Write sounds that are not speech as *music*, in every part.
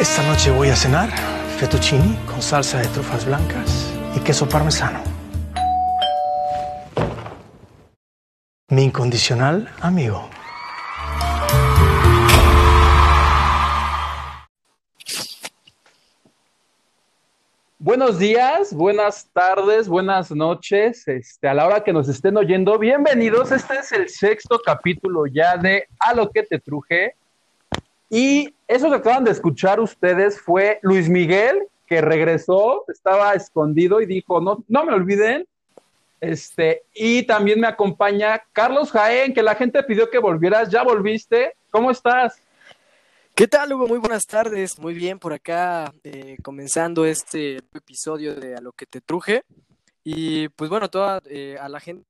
Esta noche voy a cenar fettuccini con salsa de trufas blancas y queso parmesano. Mi incondicional amigo. Buenos días, buenas tardes, buenas noches, este, a la hora que nos estén oyendo, bienvenidos. Este es el sexto capítulo ya de A lo que te truje. Y eso que acaban de escuchar ustedes fue Luis Miguel, que regresó, estaba escondido y dijo, no, no me olviden. Este, y también me acompaña Carlos Jaén, que la gente pidió que volvieras, ya volviste. ¿Cómo estás? ¿Qué tal, Hugo? Muy buenas tardes. Muy bien, por acá eh, comenzando este episodio de A lo que te truje. Y pues bueno, toda eh, a la gente,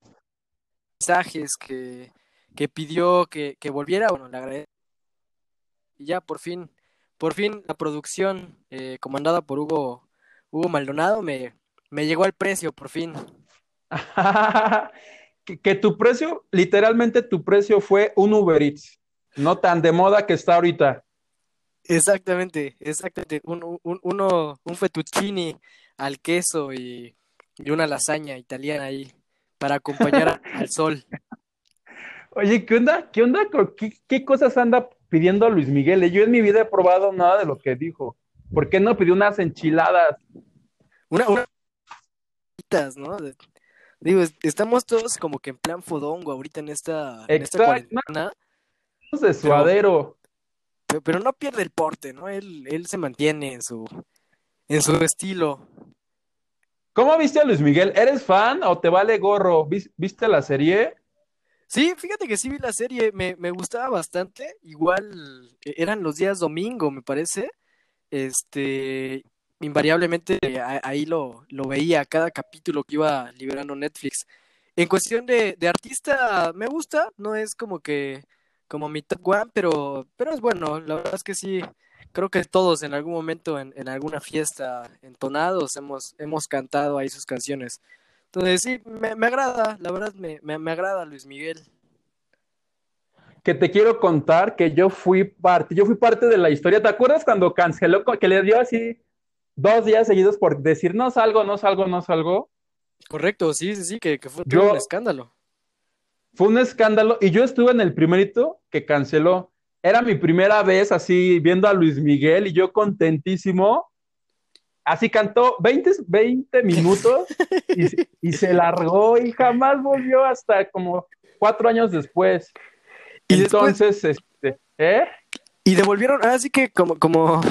mensajes que, que pidió que, que volviera, bueno, le agradezco. Y ya por fin, por fin la producción eh, comandada por Hugo, Hugo Maldonado me, me llegó al precio, por fin. *laughs* que, que tu precio, literalmente tu precio fue un Uber Eats, no tan de moda que está ahorita. Exactamente, exactamente. Un, un, uno, un fettuccini al queso y, y una lasaña italiana ahí para acompañar *laughs* al sol. Oye, ¿qué onda? ¿Qué onda? ¿Qué, qué cosas anda pidiendo Luis Miguel? Yo en mi vida he probado nada de lo que dijo. ¿Por qué no pidió unas enchiladas? Una, una ¿no? Digo, estamos todos como que en plan fodongo ahorita en esta, en esta cuarentena. de suadero. Pero, pero, no pierde el porte, ¿no? Él, él se mantiene en su, en su estilo. ¿Cómo viste a Luis Miguel? ¿Eres fan o te vale gorro? ¿Viste la serie? Sí, fíjate que sí vi la serie, me, me gustaba bastante. Igual eran los días domingo, me parece. Este, invariablemente ahí lo, lo veía cada capítulo que iba liberando Netflix. En cuestión de, de artista, me gusta, no es como que como mi top one, pero, pero es bueno, la verdad es que sí, creo que todos en algún momento en, en alguna fiesta entonados hemos, hemos cantado ahí sus canciones. Entonces sí, me, me agrada, la verdad me, me, me, agrada Luis Miguel. Que te quiero contar que yo fui parte, yo fui parte de la historia. ¿Te acuerdas cuando canceló, que le dio así dos días seguidos por decir no salgo, no salgo, no salgo? Correcto, sí, sí, sí, que, que fue yo, un escándalo. Fue un escándalo y yo estuve en el primerito que canceló. Era mi primera vez así viendo a Luis Miguel y yo contentísimo Así cantó 20, 20 minutos y, y, se largó y jamás volvió hasta como cuatro años después. Y Entonces, este, ¿eh? Y devolvieron, así que como, como,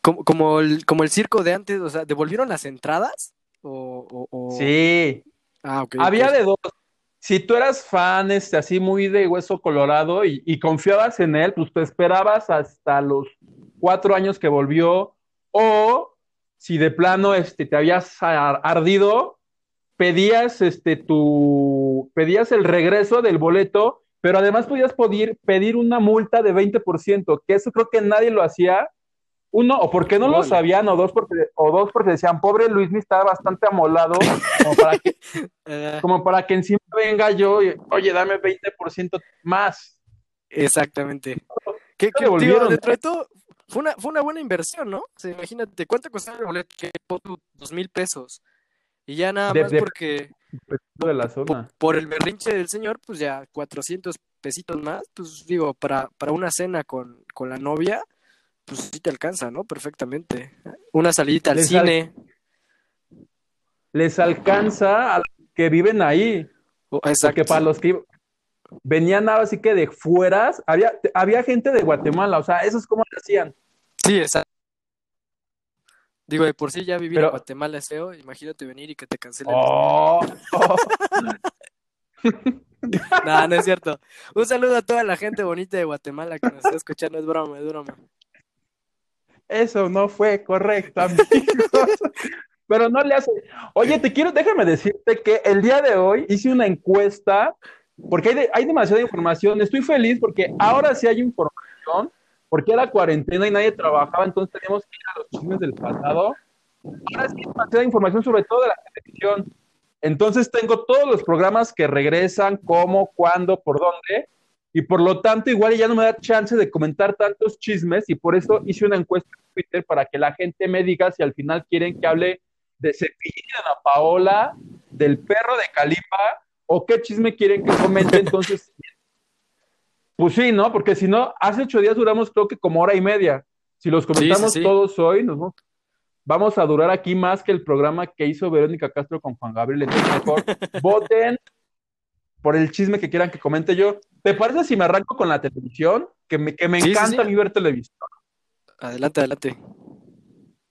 como, como, el, como el circo de antes, o sea, ¿devolvieron las entradas? O, o, o... Sí. Ah, okay, Había okay. de dos. Si tú eras fan, este, así muy de hueso colorado y, y confiabas en él, pues te esperabas hasta los cuatro años que volvió, o si de plano este, te habías ardido, pedías, este, tu, pedías el regreso del boleto, pero además podías pedir, pedir una multa de 20%, que eso creo que nadie lo hacía. Uno, o porque no lo sabían, o dos, porque, o dos, porque decían, pobre Luis, me estaba bastante amolado, como para que, *laughs* como para que encima venga yo y, oye, dame 20% más. Exactamente. ¿Qué, qué volvieron? Dentro de todo, fue una, fue una buena inversión, ¿no? O sea, imagínate, ¿cuánto costaba el boleto? Que dos mil pesos. Y ya nada más de, porque de la zona. Por, por, el berrinche del señor, pues ya 400 pesitos más, pues digo, para, para una cena con, con la novia, pues sí te alcanza, ¿no? Perfectamente. Una salidita al les cine. Al... Les alcanza a los que viven ahí. Exacto. Porque para los que venían así que de fueras, había, había gente de Guatemala, o sea, eso es como lo hacían. Sí, exacto. Digo, de por sí ya vivir Pero... en Guatemala es feo, imagínate venir y que te cancelen. Oh, oh. *laughs* no, no es cierto. Un saludo a toda la gente bonita de Guatemala que nos está escuchando, es broma, es broma. Eso no fue correcto, amigos. Pero no le hace. Oye, te quiero, déjame decirte que el día de hoy hice una encuesta porque hay, de, hay demasiada información. Estoy feliz porque ahora sí hay información porque era cuarentena y nadie trabajaba, entonces teníamos que ir a los chismes del pasado. Ahora sí hay demasiada información sobre todo de la televisión. Entonces tengo todos los programas que regresan, cómo, cuándo, por dónde. y por lo tanto igual ya no me da chance de comentar tantos chismes y por eso hice una encuesta en Twitter para que la gente me diga si al final quieren que hable de Cepillín de Ana Paola, del perro de Calipa o qué chisme quieren que comente. Entonces, pues sí, ¿no? Porque si no, hace ocho días duramos creo que como hora y media. Si los comentamos Sí, sí, sí. todos hoy, nos vamos, a durar aquí más que el programa que hizo Verónica Castro con Juan Gabriel. Entonces, mejor *laughs* voten por el chisme que quieran que comente yo. ¿Te parece si me arranco con la televisión? Que me, que me encanta a mí ver televisión. Adelante, adelante.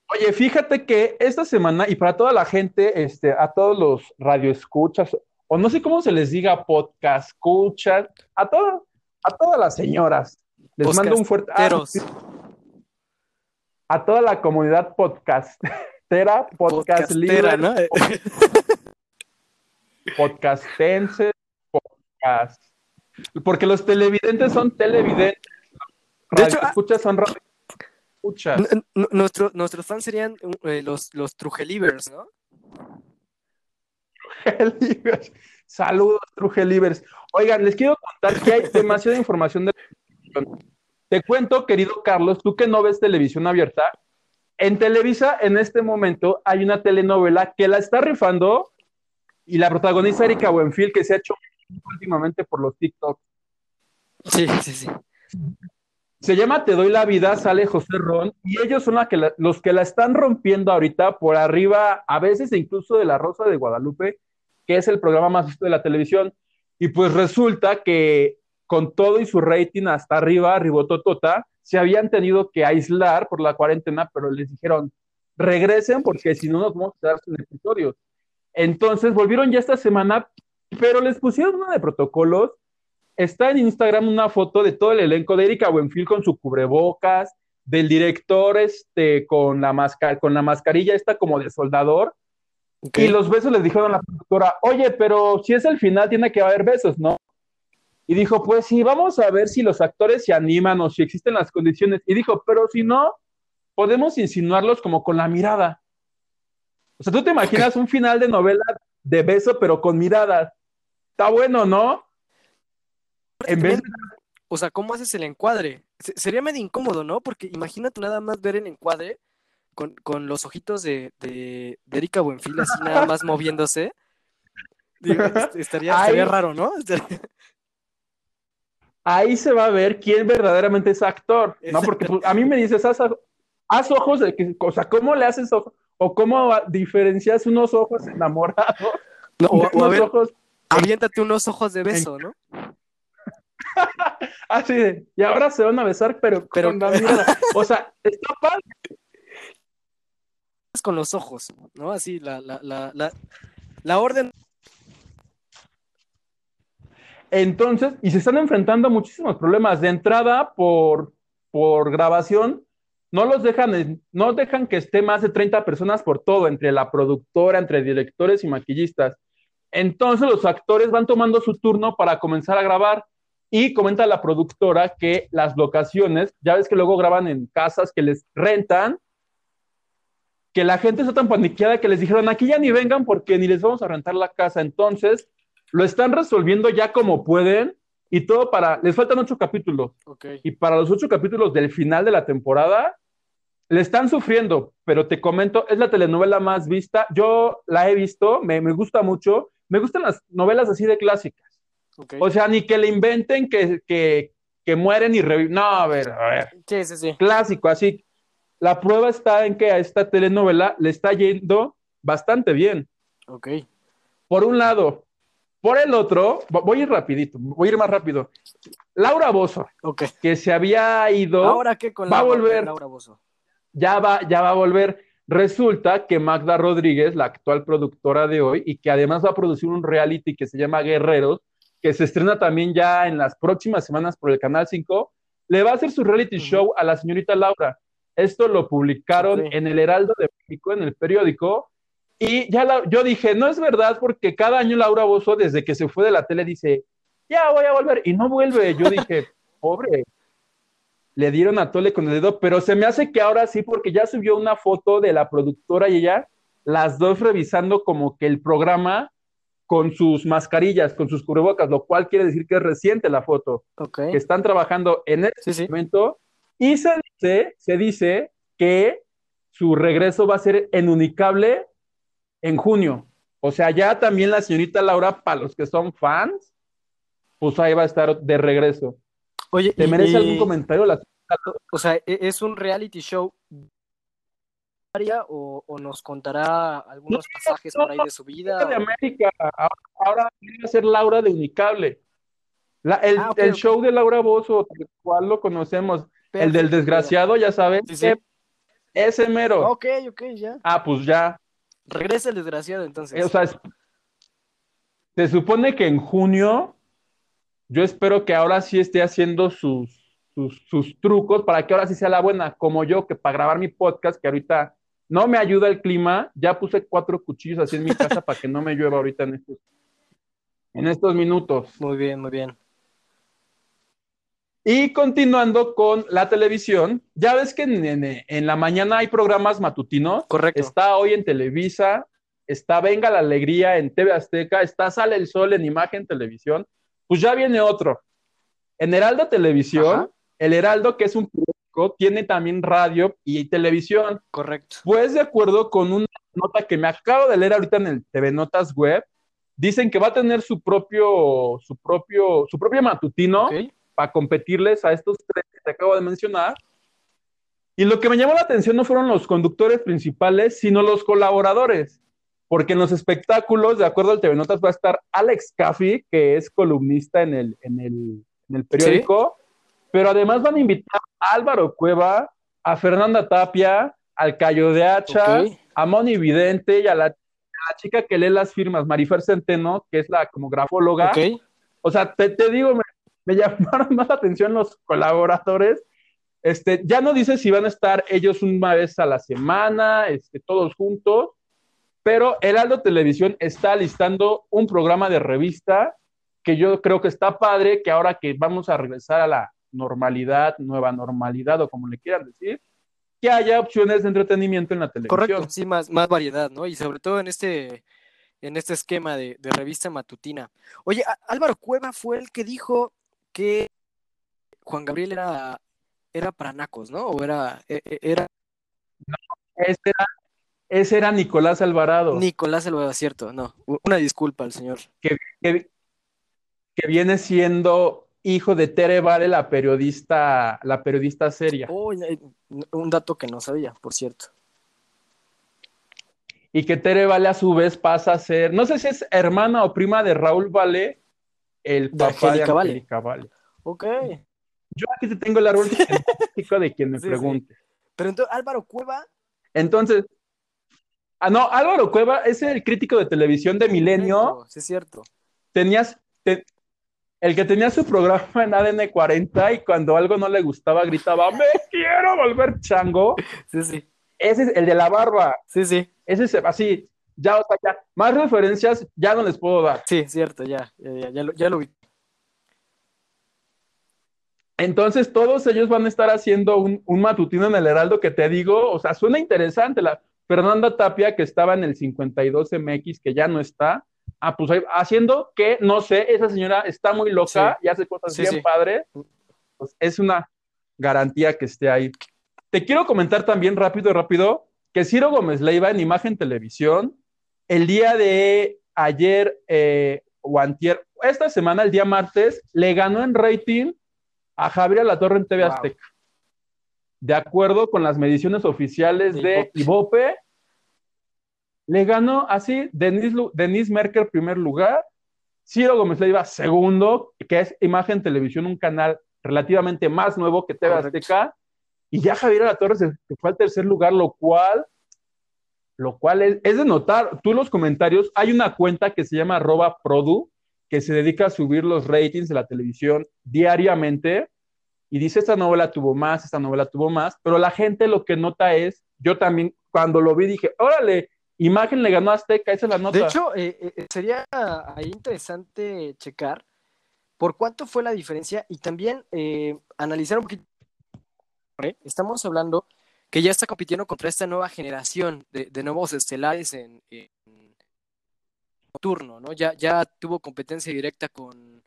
Oye, fíjate que esta semana, y para toda la gente, este, a todos los radioescuchas, o no sé cómo se les diga, podcast escuchas, a todas, a todas las señoras, les mando un fuerte ah, sí, a toda la comunidad podcastera, podcast libre, ¿no? *laughs* podcastenses, podcast. Porque los televidentes son televidentes. De hecho, ah- escuchas son escuchas. Nuestro- nuestros fans serían eh, los, los Trugelivers, ¿no? Trugelivers. Saludos, Trugelivers. Oigan, les quiero contar que hay demasiada información de televisión. Te cuento, querido Carlos, tú que no ves televisión abierta, en Televisa en este momento hay una telenovela que la está rifando y la protagoniza Erika Buenfil, que se ha hecho últimamente por los TikTok. Sí, sí, sí. Se llama Te doy la vida, sale José Ron, y ellos son la que la- los que la están rompiendo ahorita por arriba, a veces incluso de La Rosa de Guadalupe, que es el programa más visto de la televisión. Y pues resulta que con todo y su rating hasta arriba, ribototota, se habían tenido que aislar por la cuarentena, pero les dijeron, regresen porque si no nos vamos a quedar sin episodios. Entonces volvieron ya esta semana, pero les pusieron una de protocolos está en Instagram una foto de todo el elenco de Erika Buenfil con su cubrebocas, del director este, con, la con la mascarilla esta como de soldador, Y los besos les dijeron a la productora, oye, pero si es el final tiene que haber besos, ¿no? Y dijo, pues sí, vamos a ver si los actores se animan o si existen las condiciones. Y dijo, pero si no, podemos insinuarlos como con la mirada. O sea, tú te imaginas un final de novela de beso, pero con miradas. Está bueno, ¿no? En vez de O sea, ¿cómo haces el encuadre? Se- sería medio incómodo, ¿no? Porque imagínate nada más ver el encuadre con, con los ojitos de, de, de Erika Buenfil así nada más *laughs* moviéndose. Digo, estaría, estaría raro, ¿no? Estaría- ahí se va a ver quién verdaderamente es actor, ¿no? Porque pues, a mí me dices, haz, haz ojos de que, o sea, ¿cómo le haces ojos? O cómo diferencias unos ojos enamorados No, o, a ver, ojos aviéntate unos ojos de beso, ¿no? *laughs* así de, y ahora se van a besar, pero, Pero- con la mirada. *laughs* O sea, está padre. Con los ojos, ¿no? Así, la, la, la, la, orden. Entonces, y se están enfrentando a muchísimos problemas. De entrada, por, por grabación, no los dejan, no dejan que esté más de 30 personas por todo, entre la productora, entre directores y maquillistas. Entonces, los actores van tomando su turno para comenzar a grabar. Y comenta la productora que las locaciones, ya ves que luego graban en casas que les rentan, que la gente está tan paniqueada que les dijeron, aquí ya ni vengan porque ni les vamos a rentar la casa. Entonces, lo están resolviendo ya como pueden y todo para, les faltan ocho capítulos Ok. y para los ocho capítulos del final de la temporada le están sufriendo, pero te comento, es la telenovela más vista, yo la he visto, me, me gusta mucho, me gustan las novelas así de clásicas, ok. o sea, ni que le inventen que, que, que mueren y reviven, no, a ver, a ver, Sí, sí, sí. clásico, así, la prueba está en que a esta telenovela le está yendo bastante bien, Ok. por un lado. Por el otro, vo- voy a ir rapidito, voy a ir más rápido. Laura Bozo, que se había ido, ¿Ahora qué con Va a Laura- volver. Laura Bozzo? ya va, ya va a volver. Resulta que Magda Rodríguez, la actual productora de hoy, y que además va a producir un reality que se llama Guerreros, que se estrena también ya en las próximas semanas por el Canal 5, le va a hacer su reality show a la señorita Laura. Esto lo publicaron en el Heraldo de México, en el periódico, y ya la- yo dije, no es verdad, porque cada año Laura Bozo, desde que se fue de la tele, dice, ya voy a volver, y no vuelve. Yo dije, *laughs* pobre, le dieron a tole con el dedo, pero se me hace que ahora sí, porque ya subió una foto de la productora y ella, las dos revisando como que el programa, con sus mascarillas, con sus cubrebocas, lo cual quiere decir que es reciente la foto, que están trabajando en este sí. momento y se dice, se dice que su regreso va a ser en Unicable en junio. O sea, ya también la señorita Laura, para los que son fans, pues ahí va a estar de regreso. Oye, ¿Te merece y- algún comentario? La- O sea, ¿e- ¿es un reality show o, o nos contará algunos pasajes por ahí de su vida? de o- América, ahora, ahora viene a ser Laura de Unicable. La- el Ah, el show de Laura Bozo, tal cual lo conocemos, el del desgraciado, ya saben, Sí, sí. que ese mero. Ok, ok, ya. Ah, pues ya. Regresa el desgraciado entonces. Eh, O sea, es- se supone que en junio, yo espero que ahora sí esté haciendo sus, sus, sus trucos para que ahora sí sea la buena, como yo, que para grabar mi podcast, que ahorita no me ayuda el clima, ya puse cuatro cuchillos así en mi casa *laughs* para que no me llueva ahorita en estos, en estos minutos. Muy bien, muy bien. Y continuando con la televisión, ya ves que en, en- en la mañana hay programas matutinos. Correcto. Está hoy en Televisa, está Venga la Alegría en TV Azteca, está Sale el Sol en Imagen Televisión. Pues ya viene otro. En Heraldo Televisión, Ajá. el Heraldo, que es un periódico, tiene también radio y televisión. Correcto. Pues de acuerdo con una nota que me acabo de leer ahorita en el TV Notas web, dicen que va a tener su propio, su propio, su propio matutino. Para competirles a estos tres que te acabo de mencionar. Y lo que me llamó la atención no fueron los conductores principales, sino los colaboradores. Porque en los espectáculos, de acuerdo al TV Notas, va a estar Alex Caffey, que es columnista en el, en el, en el periódico, pero además van a invitar a Álvaro Cueva, a Fernanda Tapia, al Cayo de Hacha, Ok. a Moni Vidente y a la, a la chica que lee las firmas, Marifer Centeno, que es la como grafóloga. Ok. O sea, te, te digo, me, llamaron *laughs* más la atención los colaboradores. Este, ya no dice si van a estar ellos una vez a la semana, este, todos juntos, pero Heraldo Televisión está listando un programa de revista que yo creo que está padre, que ahora que vamos a regresar a la normalidad, nueva normalidad o como le quieran decir, que haya opciones de entretenimiento en la televisión. Correcto, sí, más, más variedad, ¿no? Y sobre todo en este, en este esquema de, de revista matutina. Oye, Álvaro Cueva fue el que dijo que Juan Gabriel era, era para nacos, ¿no? O era, e- e- era Ese era, ese era Nicolás Alvarado. Nicolás Alvarado, cierto, no. Una disculpa al señor. que, que- que viene siendo hijo de Tere Vale, la periodista, la periodista seria, Oh, eh, un dato que no sabía, por cierto. y que Tere Vale a su vez pasa a ser, no sé si es hermana o prima de Raúl Vale, el De papá Angélica de. Angélica Vale. Ok. Yo aquí te tengo el árbol *laughs* genealógico de quien me Sí, sí. pregunte. Pero entonces, Álvaro Cueva. Entonces, ah, no, Álvaro Cueva es el crítico de televisión de Milenio, Sí, es cierto. tenías, te- el que tenía su programa en ADN 40 y cuando algo no le gustaba gritaba, me quiero volver chango. *laughs* Sí, sí. Ese es el de la barba. Sí, sí. Ese es así. Ya, o sea, ya. Más referencias ya no les puedo dar. Sí, cierto, ya. Ya, ya, ya lo, ya lo vi. Entonces, todos ellos van a estar haciendo un, un matutino en el Heraldo que te digo, o sea, suena interesante. La Fernanda Tapia, que estaba en el 52MX, que ya no está. Ah, pues ahí, haciendo que, no sé, esa señora está muy loca y hace cosas Sí, bien sí. padres. Pues es una garantía que esté ahí. Te quiero comentar también rápido, rápido, que Ciro Gómez Leiva en Imagen Televisión, el día de ayer eh, o antier, esta semana, el día martes, le ganó en rating a Javier Alatorre en TV Wow. Azteca. De acuerdo con las mediciones oficiales De Ibope, le ganó así Denise, Denise Merker primer lugar, Ciro Gómez Leiva segundo, que es Imagen Televisión, un canal relativamente más nuevo que TV. Azteca, y ya Javier Alatorre se se fue al tercer lugar, lo cual, lo cual es, es de notar, tú los comentarios, hay una cuenta que se llama produ, que se dedica a subir los ratings de la televisión diariamente, y dice, esta novela tuvo más, esta novela tuvo más, pero la gente lo que nota es, yo también cuando lo vi dije, órale, Imagen le ganó Azteca, esa es la nota. De hecho, eh, eh, sería interesante checar por cuánto fue la diferencia y también eh, analizar un poquito. Estamos hablando que ya está compitiendo contra esta nueva generación de, de nuevos estelares en, en- nocturno, ¿no? Ya, ya tuvo competencia directa con,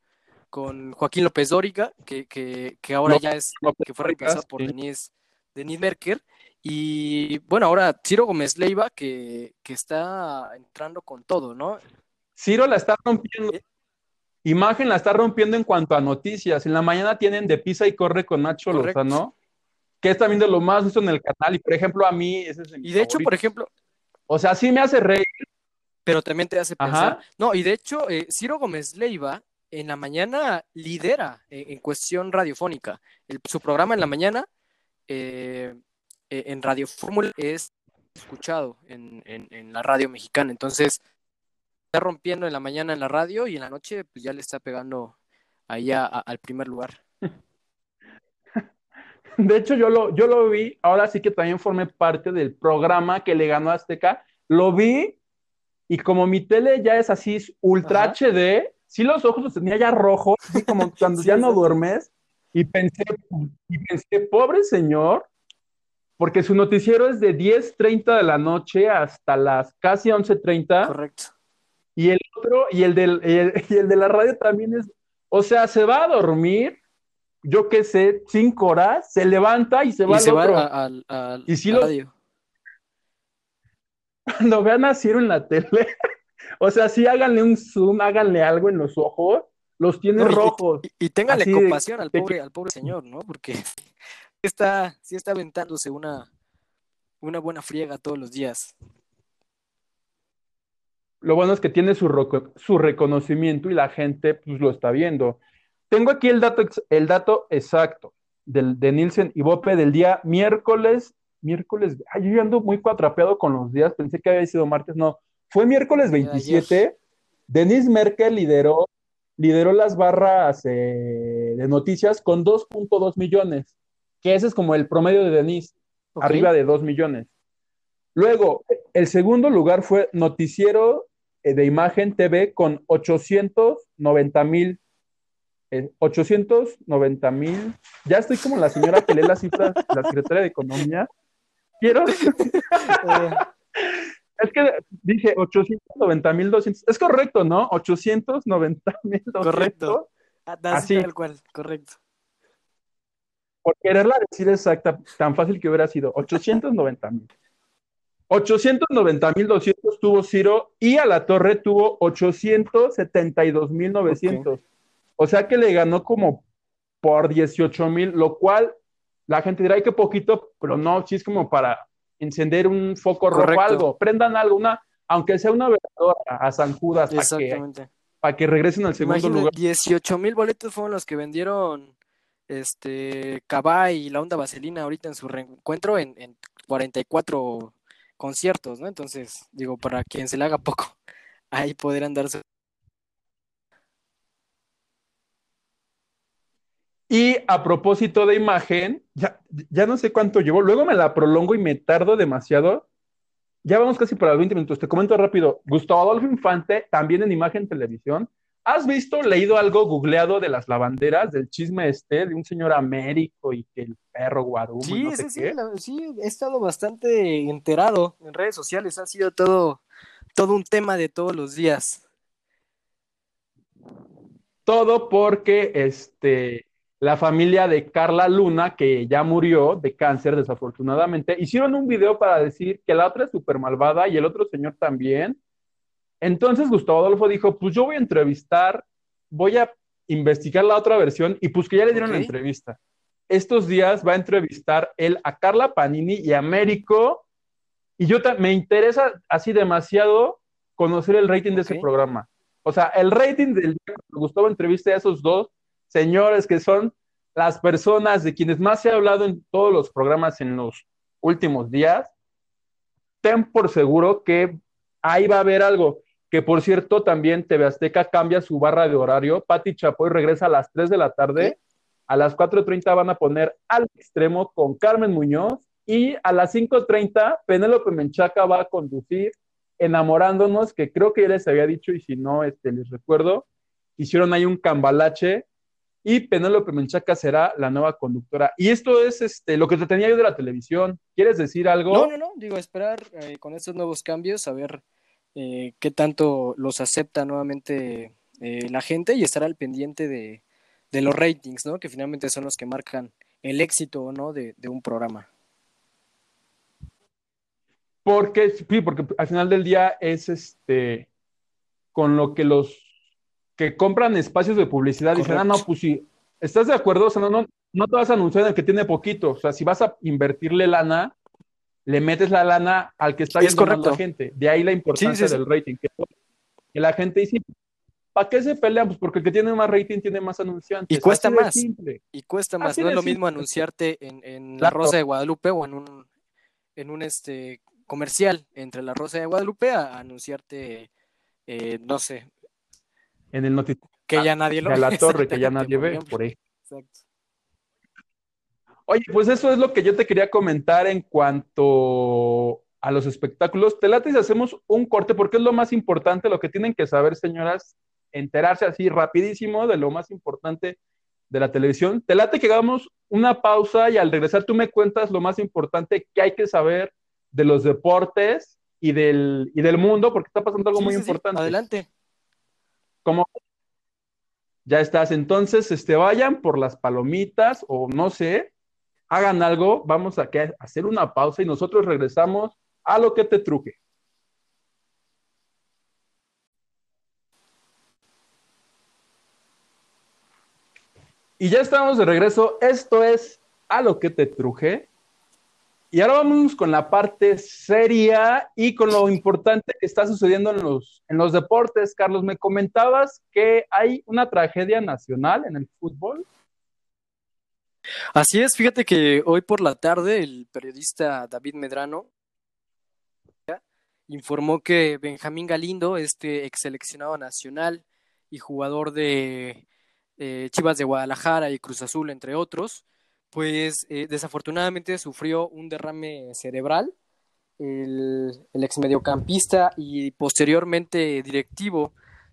con Joaquín López Dóriga, que, que, que ahora ya es, que fue reemplazado por Denise, Denise Merker. Y bueno, ahora Ciro Gómez Leiva, que, que está entrando con todo, ¿no? Ciro la está rompiendo. Eh. Imagen la está rompiendo en cuanto a noticias. En la mañana tienen de pisa y corre con Nacho Correcto. Lozano, que es también de lo más visto en el canal. Y por ejemplo, a mí, ese es Y de hecho, por ejemplo, O sea, sí me hace reír. pero también te hace Ajá. pensar. No, y de hecho, eh, Ciro Gómez Leiva en la mañana lidera eh, en cuestión radiofónica. El- su programa en la mañana eh, eh, en Radio Fórmula es escuchado en, en- en la radio mexicana. Entonces, está rompiendo en la mañana en la radio y en la noche pues, ya le está pegando ahí a- a- al primer lugar. *laughs* De hecho, yo lo, yo lo vi, ahora sí que también formé parte del programa que le ganó Azteca. Lo vi y como mi tele ya es así ultra Ajá. HD, sí los ojos los tenía ya rojos, así como *laughs* cuando Sí, ya no duermes. Y pensé, y pensé, pobre señor, porque su noticiero es de 10.30 de la noche hasta las casi 11.30. Correcto. Y el otro, y el, del, y el, y el de la radio también es, o sea, se va a dormir, yo qué sé, cinco horas, se levanta y se va Y al se otro. al- al- Y a lo- radio. Cuando vean a Ciro en la tele, *laughs* o sea, sí háganle un zoom, háganle algo en los ojos, los tiene No, rojos. Y, y téngale Así de- compasión al de pobre, al pobre señor, ¿no? Porque *laughs* está, sí está aventándose una, una buena friega todos los días. Lo bueno es que tiene su, su reconocimiento y la gente pues lo está viendo. Tengo aquí el dato, el dato exacto del, de Nielsen y Bope del día miércoles, miércoles, ay, yo ya ando muy cuatrapeado con los días, pensé que había sido martes, no, fue miércoles El día de 27, Denise Merkel lideró, lideró las barras eh, de noticias con 2.2 millones, que ese es como el promedio de Denise, arriba de 2 millones. Luego, el segundo lugar fue Noticiero eh, de Imagen TV con 890 mil. Eh, 890 mil. Ya estoy como la señora que lee las cifras, la secretaria de Economía. Quiero. *laughs* Eh, Es que dije 890 mil 200. Es correcto, ¿no? 890 mil 200. Correcto. ah, así Así. tal cual, correcto. Por quererla decir exacta, tan fácil que hubiera sido 890 mil. 890 mil 200 tuvo Ciro y a la torre tuvo 872 mil 900. O sea que le ganó como por 18 mil, lo cual la gente dirá, ay, qué poquito, pero no, sí es como para encender un foco rojo, algo, prendan algo, una, aunque sea una veladora a San Judas, para que, Exactamente. para que regresen al segundo lugar. 18 mil boletos fueron los que vendieron este Cabay y la Onda Vaselina ahorita en su reencuentro en, en 44 conciertos, ¿no? Entonces, digo, para quien se le haga poco, *laughs* ahí podrán darse. Y a propósito de imagen, ya, ya no sé cuánto llevo, luego me la prolongo y me tardo demasiado. Ya vamos casi para los 20 minutos. Te comento rápido. Gustavo Adolfo Infante, también en imagen televisión. ¿Has visto, leído algo googleado de las lavanderas, del chisme este, de un señor Américo y que el perro Guarumo Sí, no sé sí, sí, la- sí, he estado bastante enterado en redes sociales, ha sido todo, todo un tema de todos los días. Todo porque este, la familia de Carla Luna, que ya murió de cáncer desafortunadamente, hicieron un video para decir que la otra es súper malvada y el otro señor también. Entonces Gustavo Adolfo dijo, pues yo voy a entrevistar, voy a investigar la otra versión y pues que ya le dieron la entrevista. Estos días va a entrevistar él a Carla Panini y a Américo y yo me interesa así demasiado conocer el rating de ese programa. O sea, el rating del día que Gustavo entrevista a esos dos señores que son las personas de quienes más se ha hablado en todos los programas en los últimos días, ten por seguro que ahí va a haber algo. Que por cierto, también TV Azteca cambia su barra de horario. Pati Chapoy regresa a las 3 de la tarde. A las 4.30 van a poner al extremo con Carmen Muñoz. Y a las 5.30, Penélope Menchaca va a conducir Enamorándonos, que creo que ya les había dicho, y si no, este, les recuerdo. Hicieron ahí un cambalache y Penélope Menchaca será la nueva conductora. Y esto es este, lo que te tenía yo de la televisión. ¿Quieres decir algo? No, no, no, digo, esperar eh, con estos nuevos cambios, a ver eh, qué tanto los acepta nuevamente eh, la gente y estar al pendiente de, de, los ratings, ¿no? Que finalmente son los que marcan el éxito o no de, de, un programa. Porque, sí, porque al final del día es este con lo que los que compran espacios de publicidad Correcto. dicen, ah, no, pues sí, ¿estás de acuerdo? O sea, no, no, no te vas a anunciar en el que tiene poquito. O sea, si vas a invertirle lana, le metes la lana al que está viendo más la gente. De ahí la importancia sí, sí, del rating. Que, que, la gente dice, ¿para qué se pelean? Pues porque el que tiene más rating tiene más anunciantes. Y cuesta más. Y cuesta más. Así no es lo simple. mismo anunciarte en, en La Rosa de Guadalupe o en un, en un este comercial entre La Rosa de Guadalupe a anunciarte, eh, no sé. En el noticiero. Que ya nadie lo ve. la *laughs* torre, que ya nadie ve, por ahí. Exacto. Oye, pues eso es lo que yo te quería comentar en cuanto a los espectáculos. Te late si hacemos un corte, porque es lo más importante, lo que tienen que saber, señoras, enterarse así rapidísimo de lo más importante de la televisión. Te late que hagamos una pausa y al regresar tú me cuentas lo más importante que hay que saber de los deportes y del, y del mundo, porque está pasando algo sí, muy sí, importante. Sí. Adelante. Como ya estás, entonces, este, vayan por las palomitas o no sé, hagan algo, vamos a hacer una pausa y nosotros regresamos a lo que te truje. Y ya estamos de regreso. Esto es a lo que te truje. Y ahora vamos con la parte seria y con lo importante que está sucediendo en los, en los deportes. Carlos, me comentabas que hay una tragedia nacional en el fútbol. Así es, fíjate que hoy por la tarde el periodista David Medrano informó que Benjamín Galindo, este ex seleccionado nacional y jugador de eh, Chivas de Guadalajara y Cruz Azul, entre otros, pues eh, desafortunadamente sufrió un derrame cerebral. El, el ex mediocampista y posteriormente directivo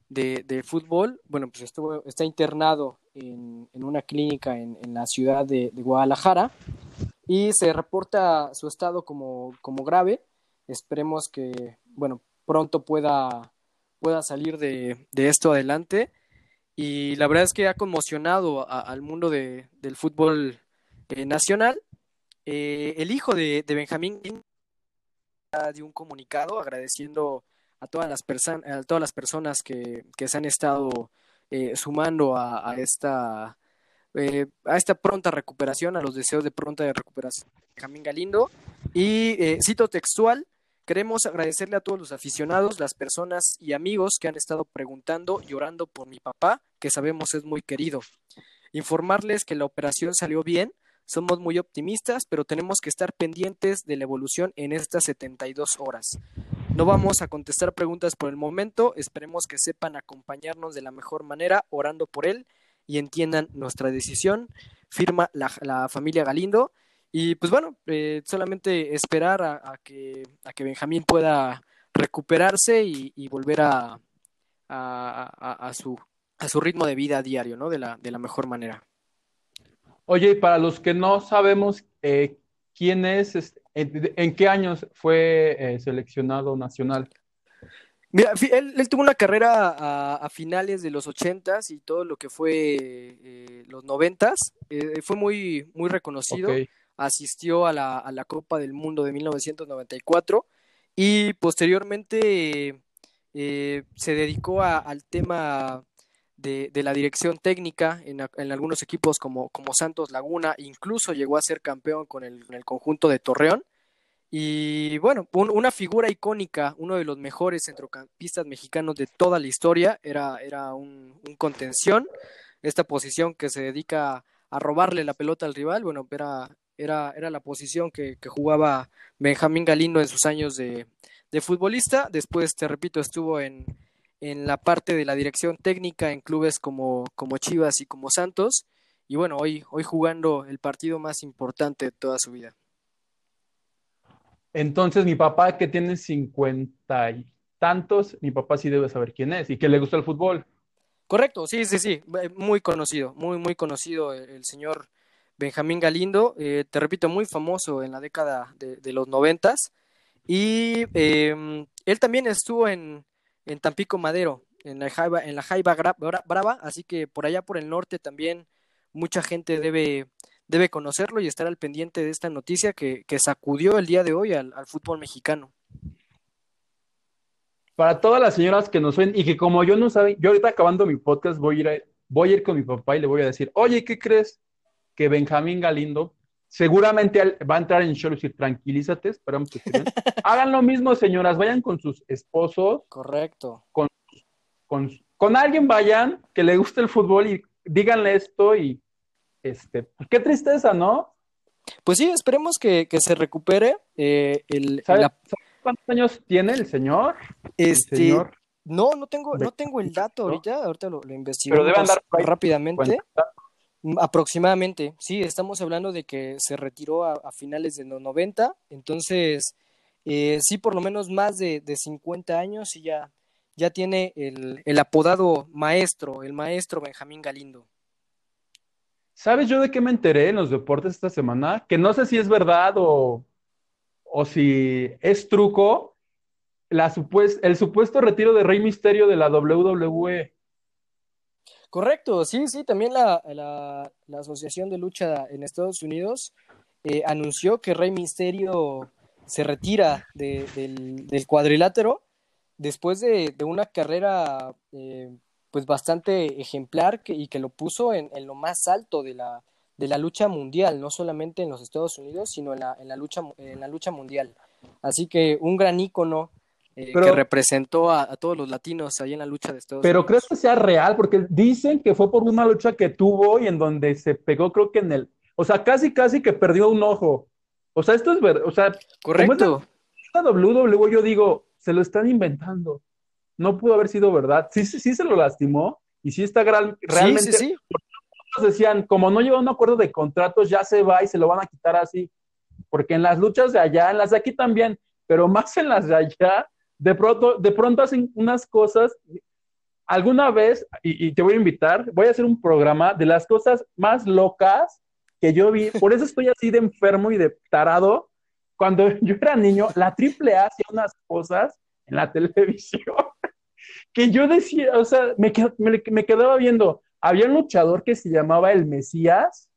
de, fútbol, bueno, pues estuvo, está internado en, en una clínica en, en la ciudad de, Guadalajara y se reporta su estado como, como grave. Esperemos que, bueno, pronto pueda, pueda salir de, de esto adelante. Y la verdad es que ha conmocionado al mundo de, del fútbol eh, nacional. Eh, el hijo de, de Benjamín dio un comunicado agradeciendo a todas las, a todas las personas que, que se han estado eh, sumando a, a esta eh, a esta pronta recuperación, a los deseos de pronta recuperación de Benjamín Galindo. Y eh, cito textual, queremos agradecerle a todos los aficionados, las personas y amigos que han estado preguntando y orando por mi papá, que sabemos es muy querido. Informarles que la operación salió bien, somos muy optimistas, pero tenemos que estar pendientes de la evolución en estas 72 horas. No vamos a contestar preguntas por el momento, esperemos que sepan acompañarnos de la mejor manera, orando por él y entiendan nuestra decisión. Firma la, familia Galindo. Y pues bueno, eh, solamente esperar a, que, a que Benjamín pueda recuperarse y, y volver a, a, a, su, a su ritmo de vida diario, ¿no? De la, de la mejor manera. Oye, y para los que no sabemos eh, quién es, este, en, en, qué años fue eh, seleccionado nacional. Mira, él, él, tuvo una carrera a, a, finales de los ochentas y todo lo que fue eh, los noventas. Eh, fue muy, muy reconocido. Okay. Asistió a la, a la, Copa del Mundo de 1994 y posteriormente eh, se dedicó a, al tema de, de, la dirección técnica en, en algunos equipos como, como, Santos Laguna. Incluso llegó a ser campeón con el, con el conjunto de Torreón. Y bueno, un, una figura icónica, uno de los mejores centrocampistas mexicanos de toda la historia, era, era un, un, contención, esta posición que se dedica a robarle la pelota al rival, bueno, era, era, era la posición que, que jugaba Benjamín Galindo en sus años de, de futbolista, después, te repito, estuvo en, en la parte de la dirección técnica en clubes como, como Chivas y como Santos, y bueno, hoy, hoy jugando el partido más importante de toda su vida. Entonces, mi papá, que tiene cincuenta y tantos, mi papá sí debe saber quién es y que le gusta el fútbol. Correcto, sí, sí, sí, muy conocido, muy, muy conocido el, el señor Benjamín Galindo, eh, te repito, muy famoso en la década de, de los noventas. Y eh, él también estuvo en, en Tampico Madero, en la Jaiba, en la Jaiba Brava, así que por allá por el norte también mucha gente debe, debe conocerlo y estar al pendiente de esta noticia que, que sacudió el día de hoy al, fútbol mexicano. Para todas las señoras que nos ven y que como yo no saben, yo ahorita acabando mi podcast voy a ir, voy a ir con mi papá y le voy a decir, oye, ¿qué crees? Que Benjamín Galindo seguramente va a entrar en show y decir, tranquilízate, esperamos que estén. *laughs* Hagan lo mismo, señoras, vayan con sus esposos. Correcto. Con, con, con alguien vayan que le guste el fútbol y díganle esto y este, pues qué tristeza, ¿no? Pues sí, esperemos que, que se recupere. Eh, el, ¿Sabe, la... cuántos años tiene el señor? Este, el señor? No, no tengo, no tengo el dato ahorita, ahorita lo, lo investigo Pero debe andar rápidamente. Aproximadamente, sí, estamos hablando de que se retiró a, finales de los 90, entonces eh, sí, por lo menos más de, de 50 años y ya, ya tiene el, el apodado maestro, el maestro Benjamín Galindo. ¿Sabes yo de qué me enteré en los deportes esta semana? Que no sé si es verdad o, o si es truco, la supues el supuesto retiro de Rey Misterio de la WWE. Correcto, sí, sí, también la, la, la Asociación de Lucha en Estados Unidos eh, anunció que Rey Misterio se retira de, del, del, cuadrilátero después de, de una carrera eh, pues bastante ejemplar que, y que lo puso en, en, lo más alto de la, de la lucha mundial, no solamente en los Estados Unidos, sino en la, en la, lucha, en la lucha mundial. Así que un gran ícono eh, pero, que representó a, a, todos los latinos ahí en la lucha de Estados pero Unidos. Pero crees que sea real, porque dicen que fue por una lucha que tuvo y en donde se pegó, creo que en el, o sea, casi, casi que perdió un ojo. O sea, esto es verdad, o sea, correcto. Esta WWE, yo digo, se lo están inventando. No pudo haber sido verdad. Sí, sí, sí se lo lastimó y sí está gran, realmente. Sí, sí, sí. Decían, como no llegó a un acuerdo de contratos, ya se va y se lo van a quitar así. Porque en las luchas de allá, en las de aquí también, pero más en las de allá, de pronto, de pronto hacen unas cosas. Alguna vez, y, y, te voy a invitar, voy a hacer un programa de las cosas más locas que yo vi. Por eso estoy así de enfermo y de tarado. Cuando *laughs* yo era niño, la AAA hacía unas cosas en la *laughs* televisión que yo decía, o sea, me, me, me quedaba viendo. Había un luchador que se llamaba el Mesías,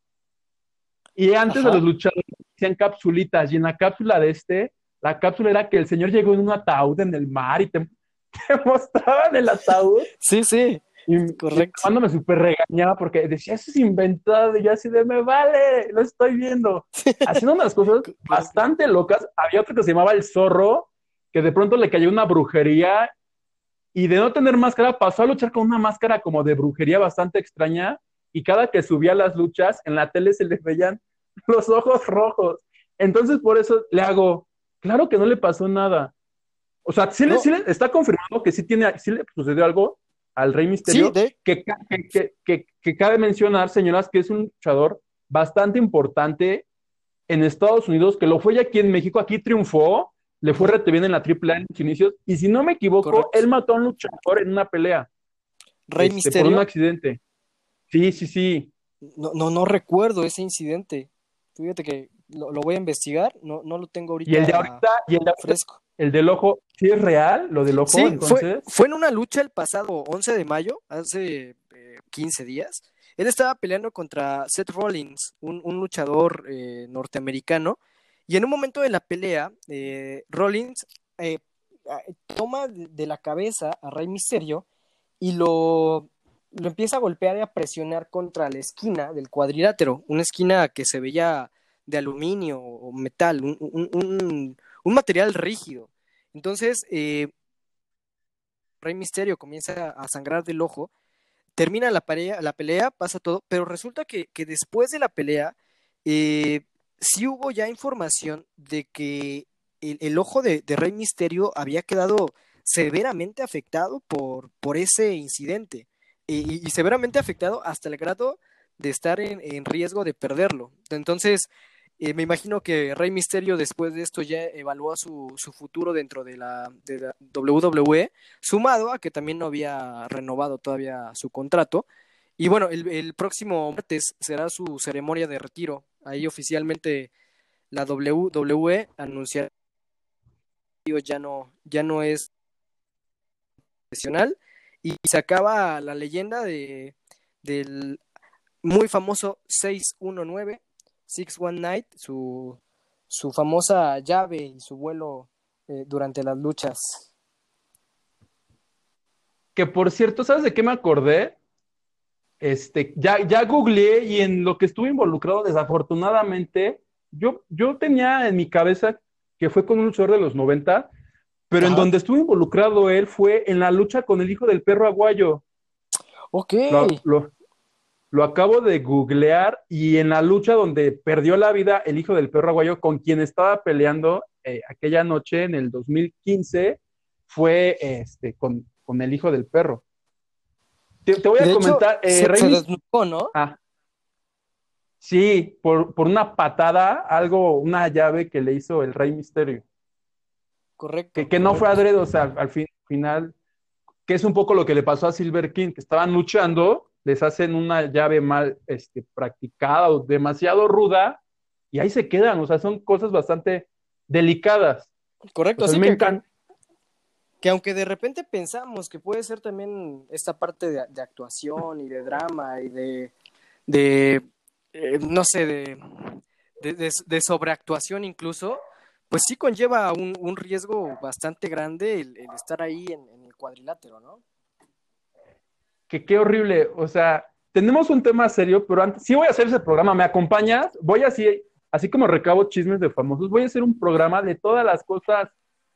y antes Ajá. de los luchadores hacían capsulitas, y en la cápsula de este la cápsula era que el señor llegó en un ataúd en el mar y te, *laughs* te mostraban el ataúd. Sí, sí. Y, correcto. cuando me súper regañaba porque decía, eso es inventado, y yo así de, me vale, lo estoy viendo. Haciendo unas cosas *laughs* bastante locas. Había otro que se llamaba El Zorro, que de pronto le cayó una brujería y de no tener máscara pasó a luchar con una máscara como de brujería bastante extraña y cada que subía a las luchas en la tele se le veían *laughs* los ojos rojos. Entonces por eso le hago, Claro que no le pasó nada. O sea, sí, no. le, sí le, está confirmado que sí, tiene, sí le sucedió algo al Rey Misterio, sí, de... que, que, que, que, cabe mencionar, señoras, que es un luchador bastante importante en Estados Unidos, que lo fue ya aquí en México, aquí triunfó, le fue rete bien en la AAA en sus inicios, y si no me equivoco, Correcto. él mató a un luchador en una pelea. Rey este, Misterio. Por un accidente. Sí, sí, sí. No, no, no recuerdo ese incidente. Fíjate que lo, lo, voy a investigar, no, no lo tengo ahorita. Y el de ahorita, y el de fresco. El del ojo, ¿sí es real? ¿Lo del ojo? Sí, entonces? Fue, fue, en una lucha el pasado 11 de mayo, hace eh, 15 días. Él estaba peleando contra Seth Rollins, un, un luchador eh, norteamericano, y en un momento de la pelea, eh, Rollins toma de la cabeza a Rey Misterio y lo, lo empieza a golpear y a presionar contra la esquina del cuadrilátero, una esquina que se veía de aluminio o metal, un, un, un, material rígido. Entonces, eh, Rey Misterio comienza a sangrar del ojo, termina la pelea, la pelea pasa todo, pero resulta que, que después de la pelea, eh, sí hubo ya información de que el, el ojo de, de, Rey Misterio había quedado severamente afectado por, por ese incidente. Y, y, severamente afectado hasta el grado de estar en, en riesgo de perderlo. Entonces, eh, me imagino que Rey Misterio después de esto ya evaluó su, su futuro dentro de la, de la, WWE, sumado a que también no había renovado todavía su contrato. Y bueno, el, el, próximo martes será su ceremonia de retiro. Ahí oficialmente la WWE anunciará ya no, ya no es profesional y se acaba la leyenda de, del muy famoso 619, 619, su, su famosa llave y su vuelo eh, durante las luchas. Que por cierto, ¿sabes de qué me acordé? Este, ya, ya googleé y en lo que estuve involucrado, desafortunadamente, yo, yo tenía en mi cabeza que fue con un luchador de los 90, pero en donde estuvo involucrado él fue en la lucha con el hijo del perro aguayo. Ok. Lo, lo, lo, acabo de googlear y en la lucha donde perdió la vida el hijo del perro aguayo con quien estaba peleando eh, aquella noche en el 2015 fue este, con, con el hijo del perro. Te, te voy a De hecho, comentar. eh, se, Rey se Mis- desnucó, ¿no? Ah. Sí, por, por una patada, algo, una llave que le hizo el Rey Misterio. Correcto. Que, que no fue adrede, o sea, al fin- final, que es un poco lo que le pasó a Silver King, que estaban luchando, les hacen una llave mal este, practicada o demasiado ruda, y ahí se quedan, o sea, son cosas bastante delicadas. Correcto, O sea, sí me que, encanta. que aunque de repente pensamos que puede ser también esta parte de, de actuación y de drama y de, de eh, no sé, de, de, de- de sobreactuación incluso, pues sí conlleva un, un riesgo bastante grande el, el estar ahí en, en el cuadrilátero, ¿no? Que qué horrible, o sea, tenemos un tema serio, pero antes, sí voy a hacer ese programa, ¿me acompañas? Voy así, así como recabo chismes de famosos, voy a hacer un programa de todas las cosas,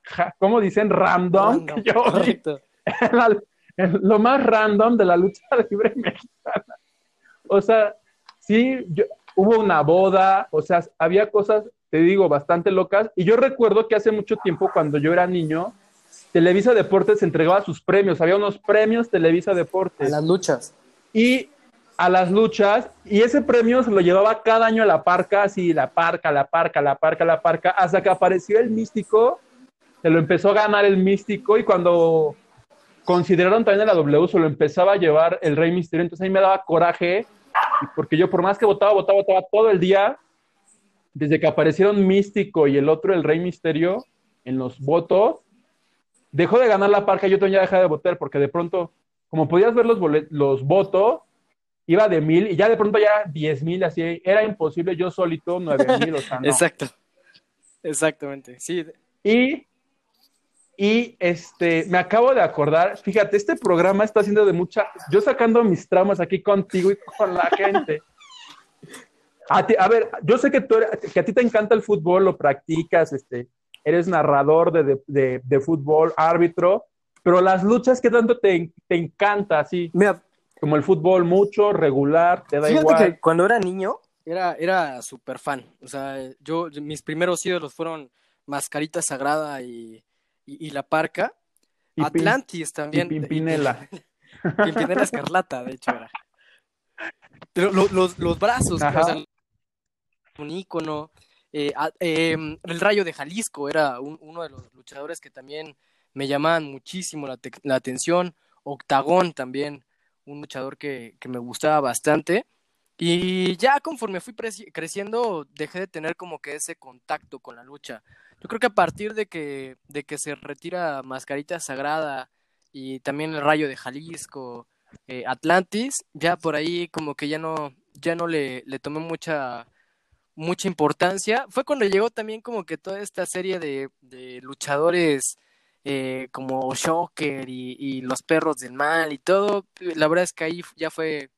ja, ¿cómo dicen? Random, Random, que yo vi correcto. en *laughs* la- en lo más random de la lucha *laughs* libre mexicana. O sea, sí, yo- hubo una boda, o sea, había cosas, te digo, bastante locas, y yo recuerdo que hace mucho tiempo, cuando yo era niño, Televisa Deportes entregaba sus premios, había unos premios Televisa A Deportes las luchas. y a las luchas, y ese premio se lo llevaba cada año a la parca, así, la parca, la parca, la parca, la parca, hasta que apareció el místico, se lo empezó a ganar el místico, y cuando consideraron también a la W, se lo empezaba a llevar el Rey Misterio, entonces ahí me daba coraje, porque yo por más que votaba, votaba, votaba todo el día, desde que aparecieron Místico y el otro, el Rey Misterio, en los votos, dejó de ganar la parca, yo también ya dejé de votar, porque de pronto, como podías ver los, los votos, iba de mil y ya de pronto ya diez mil, así, era imposible, yo solito nueve mil, o sea, *laughs* no. Exacto. Exactamente. Sí, Y, y este, me acabo de acordar, fíjate, este programa está haciendo de mucha, yo sacando mis traumas aquí contigo y con la gente. A, ti- a ver, yo sé que, tú que a ti te encanta el fútbol, lo practicas, este, eres narrador de, de, de- de fútbol, árbitro, pero las luchas, ¿qué tanto te, te encanta? Así, mira, como el fútbol, mucho, regular, te da Fíjate igual. que cuando era niño era, era súper fan. O sea, yo, mis primeros ídolos fueron Mascarita Sagrada y, y, y La Parca. Y Pin- Atlantis y también. Pimpinela. *laughs* Pimpinela Escarlata, de hecho, era. Pero lo- los, los brazos, o sea, un ícono. Eh, em, el Rayo de Jalisco era un- uno de los luchadores que también me llamaban muchísimo la, te- la atención. Octagón también, un luchador que, que me gustaba bastante. Y ya conforme fui creciendo, dejé de tener como que ese contacto con la lucha. Yo creo que a partir de que, de que se retira Mascarita Sagrada y también el Rayo de Jalisco, eh, Atlantis, ya por ahí como que ya no, ya no le, le tomé mucha, mucha importancia. Fue cuando llegó también como que toda esta serie de, luchadores eh, como Shocker y, y los perros del mal y todo. La verdad es que ahí ya fue,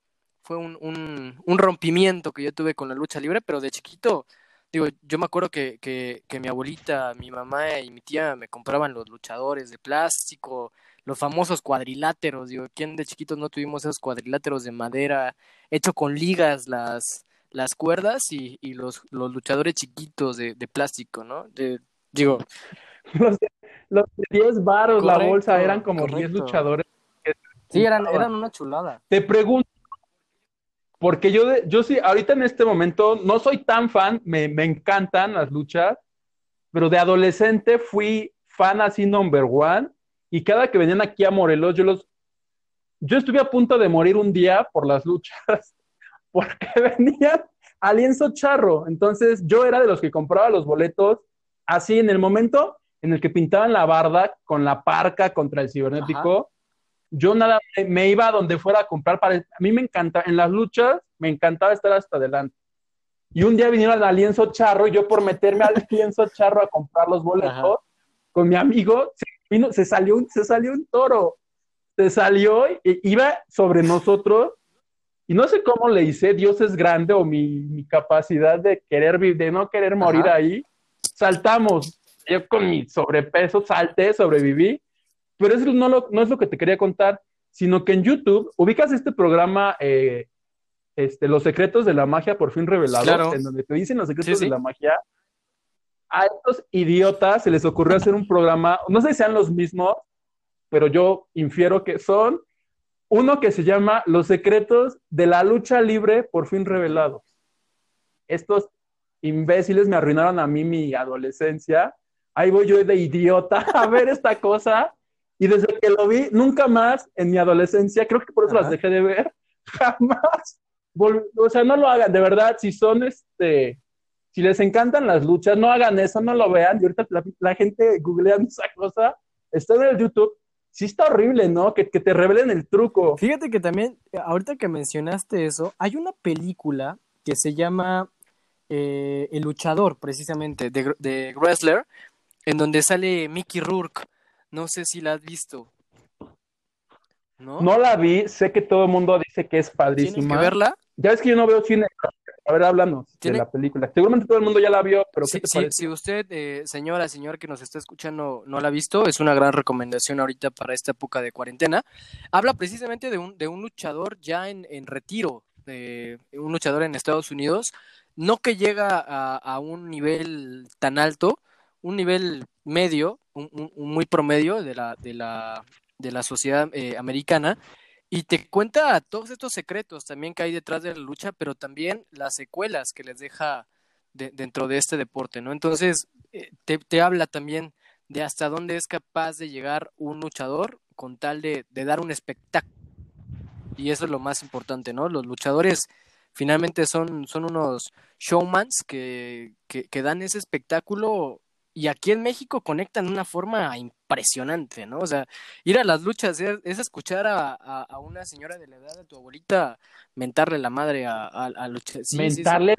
fue un, un, un rompimiento que yo tuve con la lucha libre, pero de chiquito, digo, yo me acuerdo que, que, que mi abuelita, mi mamá y mi tía me compraban los luchadores de plástico, los famosos cuadriláteros, digo, ¿quién de chiquitos no tuvimos esos cuadriláteros de madera, hecho con ligas las, las cuerdas y, y los, los luchadores chiquitos de, de plástico, ¿no? De, digo, *laughs* Los de, los de 10 varos la bolsa eran como 10 correcto. luchadores. sí, eran, eran una chulada. Te pregunto, porque yo, de- yo sí, ahorita en este momento no soy tan fan, me, me encantan las luchas, pero de adolescente fui fan así number one, y cada que venían aquí a Morelos, yo los, yo estuve a punto de morir un día por las luchas, *laughs* porque *laughs* venían a lienzo charro, entonces yo era de los que compraba los boletos así en el momento en el que pintaban la barda con la parca contra el cibernético, yo nada, me, iba a donde fuera a comprar para... A mí me encanta, en las luchas, me encantaba estar hasta adelante. Y un día vinieron al lienzo charro y yo por meterme al *laughs* lienzo charro a comprar los boletos con mi amigo, se, vino, se, salió, un, se salió un toro. Se salió, y iba sobre nosotros y no sé cómo le hice, Dios es grande o mi, capacidad de querer vivir, de no querer morir ahí. Saltamos. Yo con mi sobrepeso salté, sobreviví. Pero eso no, no es lo que te quería contar, sino que en YouTube ubicas este programa, eh, este, Los secretos de la magia por fin revelados, en donde te dicen los secretos de la magia. A estos idiotas se les ocurrió hacer un programa, no sé si sean los mismos, pero yo infiero que son uno que se llama Los secretos de la lucha libre por fin revelados. Estos imbéciles me arruinaron a mí mi adolescencia. Ahí voy yo de idiota *laughs* a ver esta cosa. Y desde que lo vi, nunca más en mi adolescencia, creo que por eso las dejé de ver, *laughs* jamás. O sea, no lo hagan, de verdad, si son este, si les encantan las luchas, no hagan eso, no lo vean. Y ahorita la, la gente googleando esa cosa, está en el YouTube, sí está horrible, ¿no? Que, te revelen el truco. Fíjate que también, ahorita que mencionaste eso, hay una película que se llama eh, El luchador, precisamente, de, de Wrestler, en donde sale Mickey Rourke. No sé si la has visto. ¿No? No la vi, sé que todo el mundo dice que es padrísima. ¿Tienes que verla? Ya es que yo no veo cine, a ver, háblanos de la película. Seguramente todo el mundo ya la vio, pero ¿qué te Si usted, eh, señora, señor que nos está escuchando, no la ha visto, es una gran recomendación ahorita para esta época de cuarentena. Habla precisamente de un, de un luchador ya en, retiro, de un luchador en Estados Unidos, no que llega a, un nivel tan alto, un nivel medio, un, muy promedio de la, de la, de la sociedad eh, americana, y te cuenta todos estos secretos también que hay detrás de la lucha, pero también las secuelas que les deja dentro de este deporte, ¿no? Entonces, eh, te, habla también de hasta dónde es capaz de llegar un luchador con tal de, dar un espectáculo. Y eso es lo más importante, ¿no? Los luchadores finalmente son, son unos showmans que, que dan ese espectáculo y aquí en México conectan de una forma impresionante, ¿no? O sea, ir a las luchas es, escuchar a, una señora de la edad de tu abuelita mentarle la madre a, a, luchar. mentarle.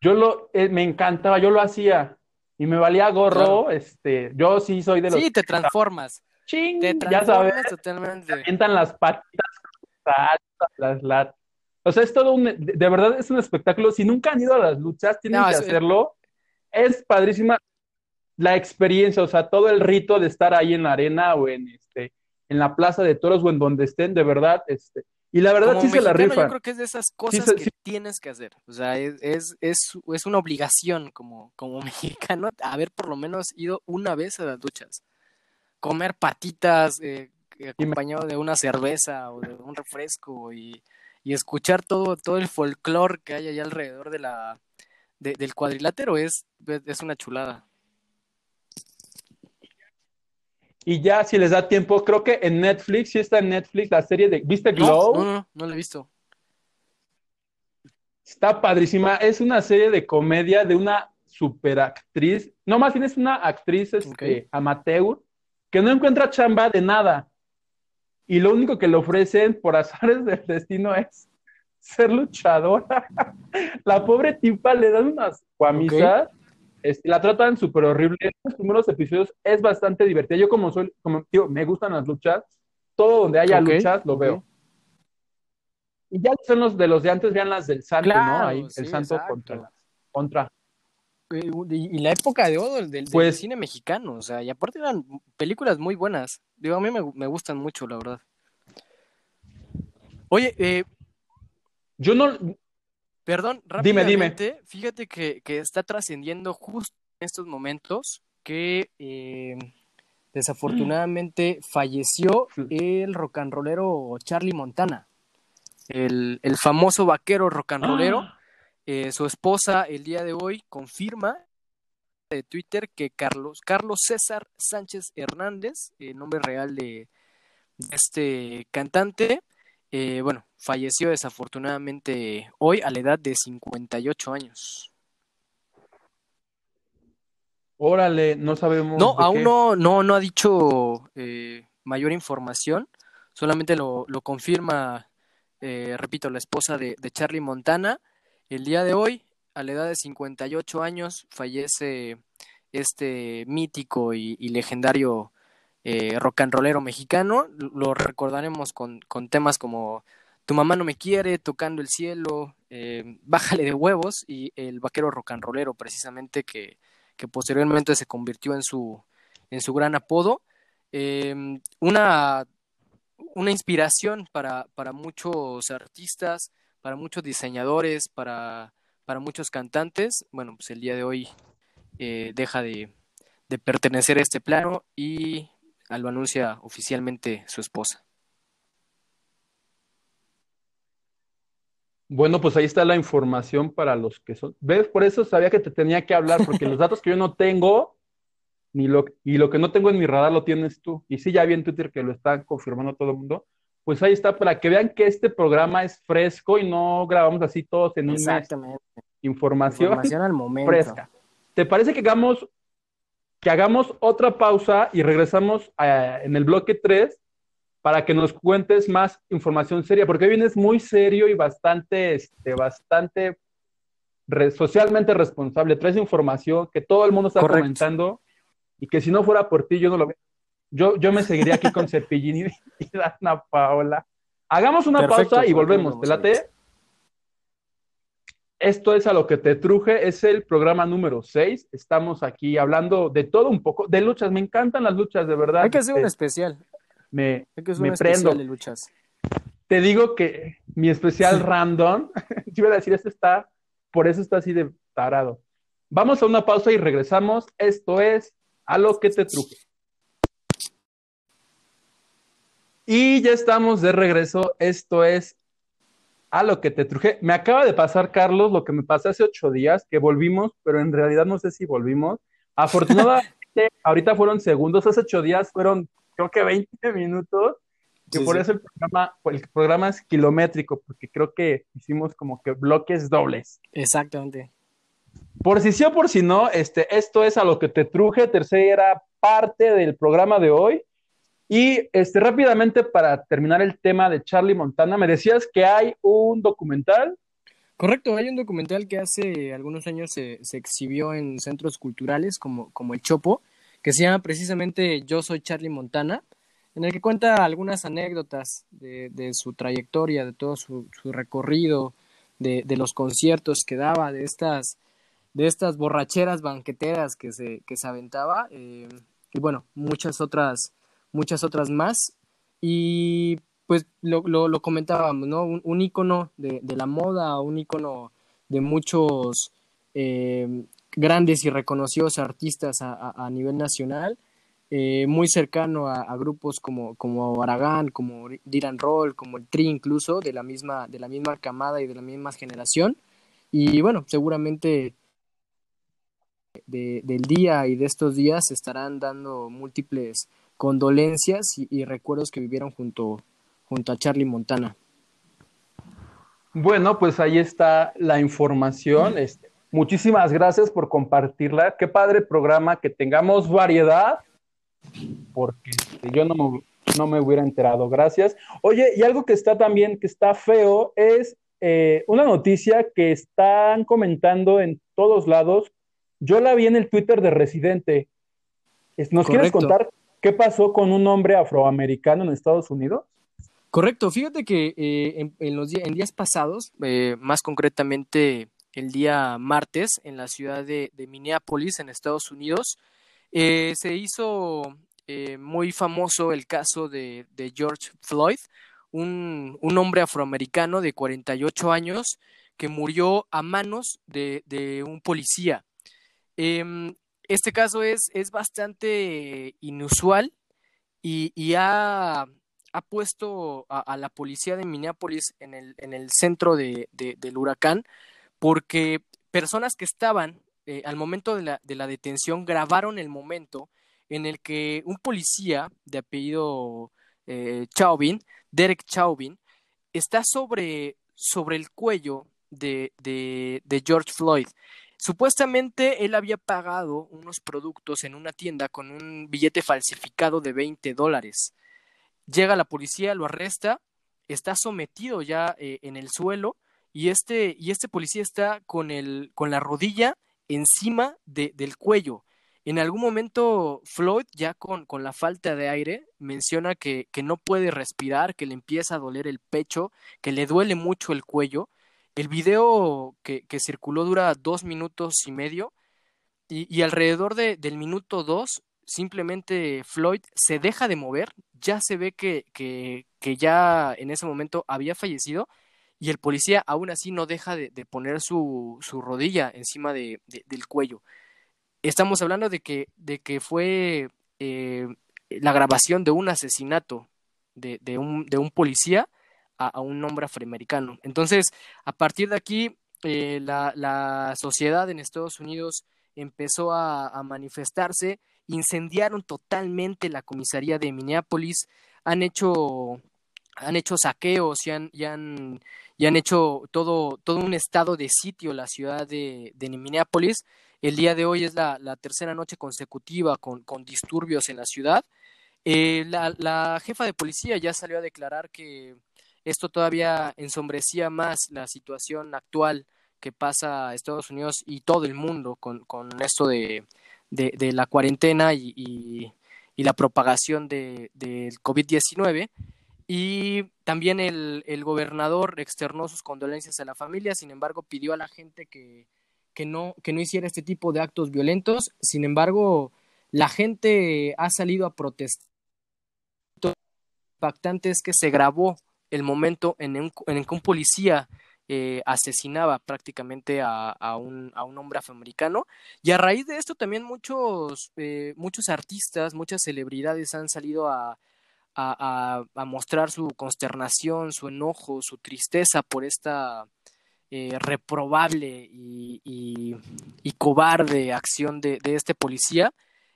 Yo lo, eh, me encantaba, yo lo hacía y me valía gorro, este, yo sí soy de los. Sí, te transformas. Ching, te transformas ya sabes, totalmente. Mientan las patitas, las, las, o sea, es todo un, de verdad es un espectáculo. Si nunca han ido a las luchas, tienen que hacerlo es padrísima la experiencia, o sea, todo el rito de estar ahí en la arena o en este en la plaza de toros o en donde estén, de verdad, este, y la verdad sí se la rifa. Yo creo que es de esas cosas que tienes que hacer. O sea, es, es, es, es, una obligación como, como *laughs* mexicano haber por lo menos ido una vez a las duchas. Comer patitas eh, acompañado de una cerveza o de un refresco y, y escuchar todo, todo el folclore que hay allá alrededor de la, del cuadrilátero es, es una chulada. Y ya, si les da tiempo, creo que en Netflix, si está en Netflix, la serie de. ¿Viste Glow? No, no, no, la he visto. Está padrísima. Es una serie de comedia de una superactriz. No, más bien es una actriz este, amateur que no encuentra chamba de nada. Y lo único que le ofrecen por *laughs* azares del destino es ser luchadora. *laughs* la pobre tipa le dan unas guamisas, este, la tratan súper horrible. En los primeros episodios es bastante divertida. Yo como soy, como tío, me gustan las luchas, todo donde haya luchas lo veo. Y ya son los de los de antes, vean las del santo, ¿no? Ahí, el santo contra, contra. Y, la época de oro del, pues cine mexicano, o sea, y aparte eran películas muy buenas. Digo, a mí me, me gustan mucho, la verdad. Oye, eh, yo no. Perdón, rápidamente, dime, dime. Fíjate que, está trascendiendo justo en estos momentos que eh, desafortunadamente *clears throat* falleció el rock and rollero Charlie Montana, el, famoso vaquero rock and rollero. Ah. Eh, su esposa el día de hoy confirma de Twitter que Carlos, Carlos César Sánchez Hernández, el nombre real de este cantante, eh, bueno, falleció desafortunadamente hoy a la edad de 58 años. Órale, no sabemos. No, aún qué. no, no, no ha dicho eh, mayor información, solamente lo, lo confirma, eh, repito, la esposa de, de Charlie Montana. El día de hoy, a la edad de 58 años, fallece este mítico y, y legendario eh, rock and rollero mexicano. Lo recordaremos con, con temas como Tu mamá no me quiere, Tocando el cielo, eh, *laughs* Bájale de huevos y El vaquero rock and rollero, precisamente que, que posteriormente se convirtió en su, en su gran apodo. Eh, una, una inspiración para, para muchos artistas, para muchos diseñadores, para, para muchos cantantes. Bueno, pues el día de hoy eh, deja de, de pertenecer a este plano y lo anuncia oficialmente su esposa. Bueno, pues ahí está la información para los que son. ¿Ves? Por eso sabía que te tenía que hablar, porque los datos que yo no tengo, ni lo, y lo que no tengo en mi radar lo tienes tú. Y sí, ya vi en Twitter que lo está confirmando todo el mundo. Pues ahí está, para que vean que este programa es fresco y no grabamos así todos en un mes. Exactamente. Información, Información al momento. fresca. ¿Te parece que hagamos, que hagamos otra pausa y regresamos a- en el bloque 3 para que nos cuentes más información seria? Porque hoy vienes muy serio y bastante, este, bastante re- socialmente responsable. Traes información que todo el mundo está Correcto. comentando y que si no fuera por ti yo no lo veo. Yo, yo me seguiría aquí con Cepillín y, y Dana Paola. Hagamos una Perfecto, pausa y volvemos. ¿Te late? Esto es a lo que te truje, es el programa número 6. Estamos aquí hablando de todo un poco, de luchas. Me encantan las luchas, de verdad. Hay que hacer un Este, especial. me, Hay que hacer me un prendo. especial de luchas. Te digo que mi especial random, *laughs* yo iba a decir, este está, por eso está así de tarado. Vamos a una pausa y regresamos. Esto es a lo que te truje. Y ya estamos de regreso. Esto es a lo que te truje. Me acaba de pasar, Carlos, lo que me pasó hace ocho días, que volvimos, pero en realidad no sé si volvimos. Afortunadamente, *laughs* ahorita fueron segundos, hace ocho días fueron, creo que 20 minutos, que Sí, por sí. eso el programa, el programa es kilométrico, porque creo que hicimos como que bloques dobles. Exactamente. Por si sí o por si no, este, esto es a lo que te truje, tercera parte del programa de hoy. Y este, rápidamente para terminar el tema de Charlie Montana, me decías que hay un documental. Correcto, hay un documental que hace algunos años se, se exhibió en centros culturales como, como el Chopo, que se llama precisamente Yo soy Charlie Montana, en el que cuenta algunas anécdotas de, de su trayectoria, de todo su, recorrido, de, de los conciertos que daba, de estas, de estas borracheras banqueteras que se, que se aventaba, eh, y bueno, muchas otras, muchas otras más. Y pues lo, lo, comentábamos, ¿no? Un, ícono de, de la moda, un ícono de muchos eh, grandes y reconocidos artistas a, a, nivel nacional, eh, muy cercano a, grupos como, como Aragán, como Dylan Roll, como el Tri incluso, de la misma, de la misma camada y de la misma generación. Y bueno, seguramente de, del día y de estos días estarán dando múltiples condolencias y, y recuerdos que vivieron junto, junto a Charlie Montana. Bueno, pues ahí está la información. Este, muchísimas gracias por compartirla. Qué padre programa, que tengamos variedad, porque este, yo no me, no me, hubiera enterado. Gracias. Oye, y algo que está también, que está feo, es eh, una noticia que están comentando en todos lados. Yo la vi en el Twitter de Residente. ¿Nos Correcto. quieres contar qué pasó con un hombre afroamericano en Estados Unidos? Correcto, fíjate que eh, en, los días, pasados, eh, más concretamente el día martes, en la ciudad de, Minneapolis, en Estados Unidos, eh, se hizo muy famoso el caso de, George Floyd, un, un, hombre afroamericano de 48 años que murió a manos de, de un policía. Em, este caso es, es bastante inusual y, ha ha puesto a, la policía de Minneapolis en el, en el centro de, del huracán porque personas que estaban eh, al momento de la, de la, detención grabaron el momento en el que un policía de apellido eh, Chauvin, Derek Chauvin, está sobre, sobre el cuello de, de, de George Floyd. Supuestamente él había pagado unos productos en una tienda con un billete falsificado de 20 dólares. Llega la policía, lo arresta, está sometido ya eh, en el suelo y este, y este policía está con, el, con la rodilla encima de, del cuello. En algún momento Floyd, ya con, con la falta de aire, menciona que, que, no puede respirar, que le empieza a doler el pecho, que le duele mucho el cuello. El video que, que circuló dura dos minutos y medio y, y alrededor de, del minuto dos simplemente Floyd se deja de mover, ya se ve que, que, que ya en ese momento había fallecido y el policía aún así no deja de, de poner su, su, rodilla encima de, de, del cuello. Estamos hablando de que, de que fue eh, la grabación de un asesinato de, un, de un policía a, un hombre afroamericano. Entonces, a partir de aquí, eh, la, sociedad en Estados Unidos empezó a, manifestarse, incendiaron totalmente la comisaría de Minneapolis, han hecho han hecho saqueos y han, han, hecho todo, todo un estado de sitio la ciudad de, Minneapolis. El día de hoy es la, tercera noche consecutiva con, con, disturbios en la ciudad. Eh, la, jefa de policía ya salió a declarar que esto todavía ensombrecía más la situación actual que pasa Estados Unidos y todo el mundo con, con esto de, de, la cuarentena y, y, la propagación del de, de COVID-19. Y también el, el, gobernador externó sus condolencias a la familia, sin embargo, pidió a la gente que, que, no, que no hiciera este tipo de actos violentos. Sin embargo, la gente ha salido a protestar. Lo impactante es que se grabó el momento en, que un policía eh, asesinaba prácticamente a, un, hombre afroamericano. Y a raíz de esto también muchos, eh, muchos artistas, muchas celebridades han salido a mostrar su consternación, su enojo, su tristeza por esta eh, reprobable y, cobarde acción de, de este policía.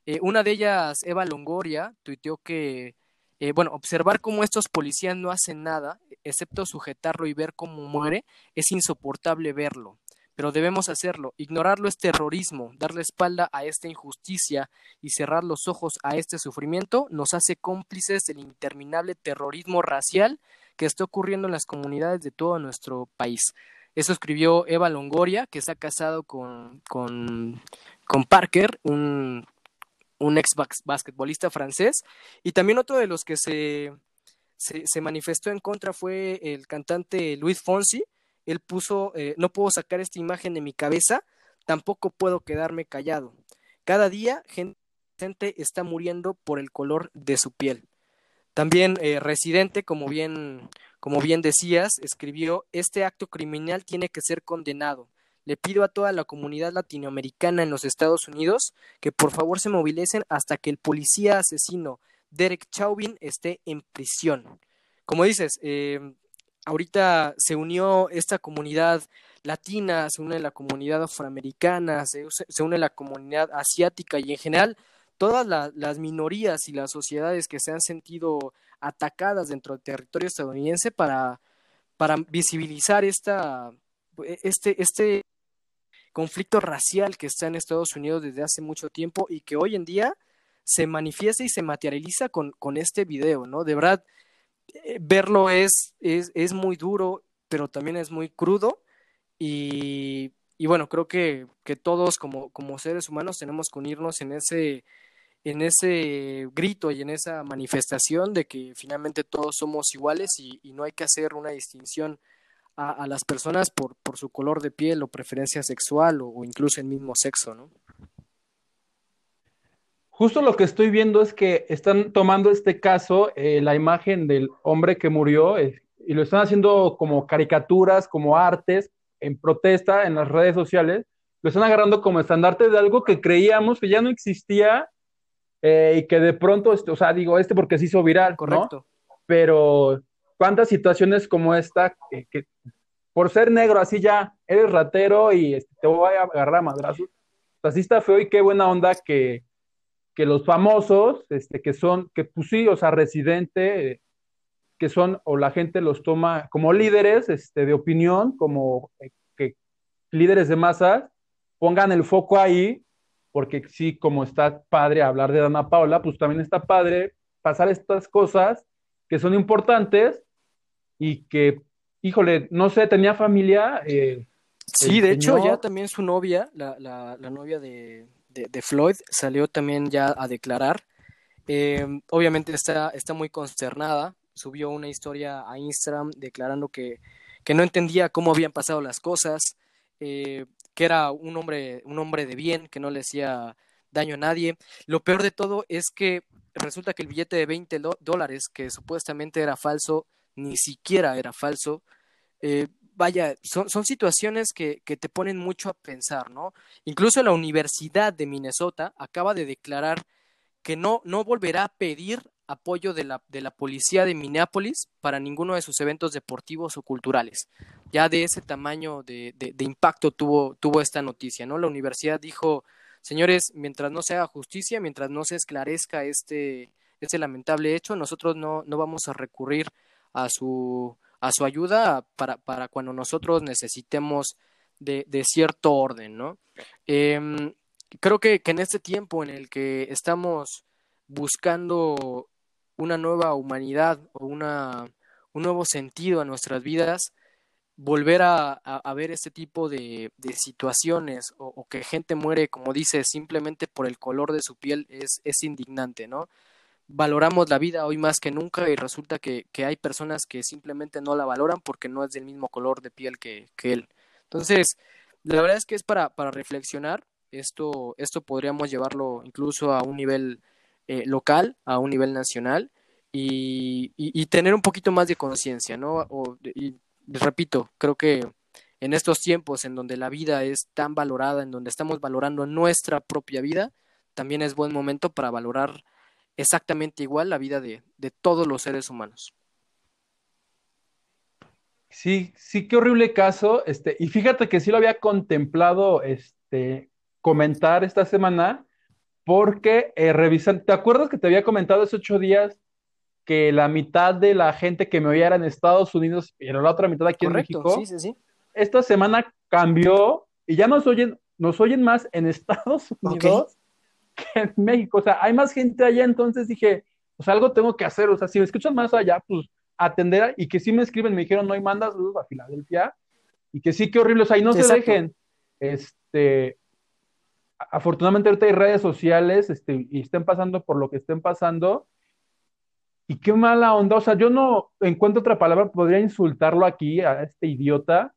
Eh, una de ellas, Eva Longoria, tuiteó que, eh, bueno, observar cómo estos policías no hacen nada, excepto sujetarlo y ver cómo muere, es insoportable verlo pero debemos hacerlo. Ignorarlo es terrorismo, darle espalda a esta injusticia y cerrar los ojos a este sufrimiento nos hace cómplices del interminable terrorismo racial que está ocurriendo en las comunidades de todo nuestro país. Eso escribió Eva Longoria, que está casado con, con, con Parker, un, un ex basquetbolista francés, y también otro de los que se, se, manifestó en contra fue el cantante Luis Fonsi, él puso, eh, no puedo sacar esta imagen de mi cabeza, tampoco puedo quedarme callado. Cada día gente está muriendo por el color de su piel. También eh, Residente, como bien, como bien decías, escribió, este acto criminal tiene que ser condenado. Le pido a toda la comunidad latinoamericana en los Estados Unidos que por favor se movilicen hasta que el policía asesino Derek Chauvin esté en prisión. Como dices, eh, ahorita se unió esta comunidad latina, se une la comunidad afroamericana, se, se une la comunidad asiática y en general todas la, las minorías y las sociedades que se han sentido atacadas dentro del territorio estadounidense para, para visibilizar esta, este, este conflicto racial que está en Estados Unidos desde hace mucho tiempo y que hoy en día se manifiesta y se materializa con, con este video, ¿no? De verdad, eh, verlo es, es, es, muy duro, pero también es muy crudo. Y, y bueno, creo que, que todos como, como, seres humanos tenemos que unirnos en ese, en ese grito y en esa manifestación de que finalmente todos somos iguales y, y no hay que hacer una distinción a, a, las personas por, por su color de piel o preferencia sexual o, o incluso el mismo sexo, ¿no? Justo lo que estoy viendo es que están tomando este caso, eh, la imagen del hombre que murió, eh, y lo están haciendo como caricaturas, como artes, en protesta en las redes sociales, lo están agarrando como estandarte de algo que creíamos que ya no existía eh, y que de pronto, este, o sea, digo, este porque se hizo viral, Correcto. ¿no? Pero cuántas situaciones como esta, que, por ser negro así ya eres ratero y este, te voy a agarrar a madrazos. O sea, sí está feo y qué buena onda que que los famosos, este, que son, que pues sí, o sea, residente, que son, o la gente los toma como líderes este, de opinión, como eh, que, líderes de masas, pongan el foco ahí, porque sí, como está padre hablar de Dana Paula, pues también está padre pasar estas cosas que son importantes y que, híjole, no sé, tenía familia. Eh, sí, de hecho, ya también su novia, la, la, la novia de, de, Floyd, salió también ya a declarar. Eh, obviamente está, está muy consternada, subió una historia a Instagram declarando que, que no entendía cómo habían pasado las cosas, eh, que era un hombre, un hombre de bien, que no le hacía daño a nadie. Lo peor de todo es que resulta que el billete de 20 dólares, que supuestamente era falso, ni siquiera era falso. Eh, vaya, son, son situaciones que, que, te ponen mucho a pensar, ¿no? Incluso la Universidad de Minnesota acaba de declarar que no, no volverá a pedir apoyo de la, de la policía de Minneapolis para ninguno de sus eventos deportivos o culturales. Ya de ese tamaño de, de, de impacto tuvo, tuvo esta noticia, ¿no? La universidad dijo, señores, mientras no se haga justicia, mientras no se esclarezca este, este lamentable hecho, nosotros no, no vamos a recurrir a su, a su ayuda para, para cuando nosotros necesitemos de, de cierto orden, ¿no? Eh, creo que, que en este tiempo en el que estamos buscando una nueva humanidad o una, un nuevo sentido a nuestras vidas, volver a, a, ver este tipo de, de situaciones o, o, que gente muere, como dice, simplemente por el color de su piel es, es indignante, ¿no? Valoramos la vida hoy más que nunca y resulta que, que, hay personas que simplemente no la valoran porque no es del mismo color de piel que, que él. Entonces, la verdad es que es para, para reflexionar. Esto, esto podríamos llevarlo incluso a un nivel eh, local, a un nivel nacional y, y, tener un poquito más de conciencia, ¿no? O, repito, creo que en estos tiempos en donde la vida es tan valorada, en donde estamos valorando nuestra propia vida, también es buen momento para valorar exactamente igual la vida de, de todos los seres humanos. Sí, sí, qué horrible caso. Este, y fíjate que sí lo había contemplado este, comentar esta semana, porque eh, revisan, ¿te acuerdas que te había comentado hace ocho días que la mitad de la gente que me oía era en Estados Unidos y la otra mitad aquí Correcto, en México. Sí, sí, sí. Esta semana cambió y ya nos oyen, nos oyen más en *laughs* Estados Unidos. Que en México. O sea, hay más gente allá, entonces dije, pues algo tengo que hacer. O sea, si me escuchan más allá, pues atender y que sí me escriben, me dijeron, no hay mandas a Filadelfia y que sí, qué horrible. O sea, y no Exacto. se dejen. Este, afortunadamente ahorita hay redes sociales este, y estén pasando por lo que estén pasando y qué mala onda, o sea, yo no encuentro otra palabra, podría insultarlo aquí a este idiota,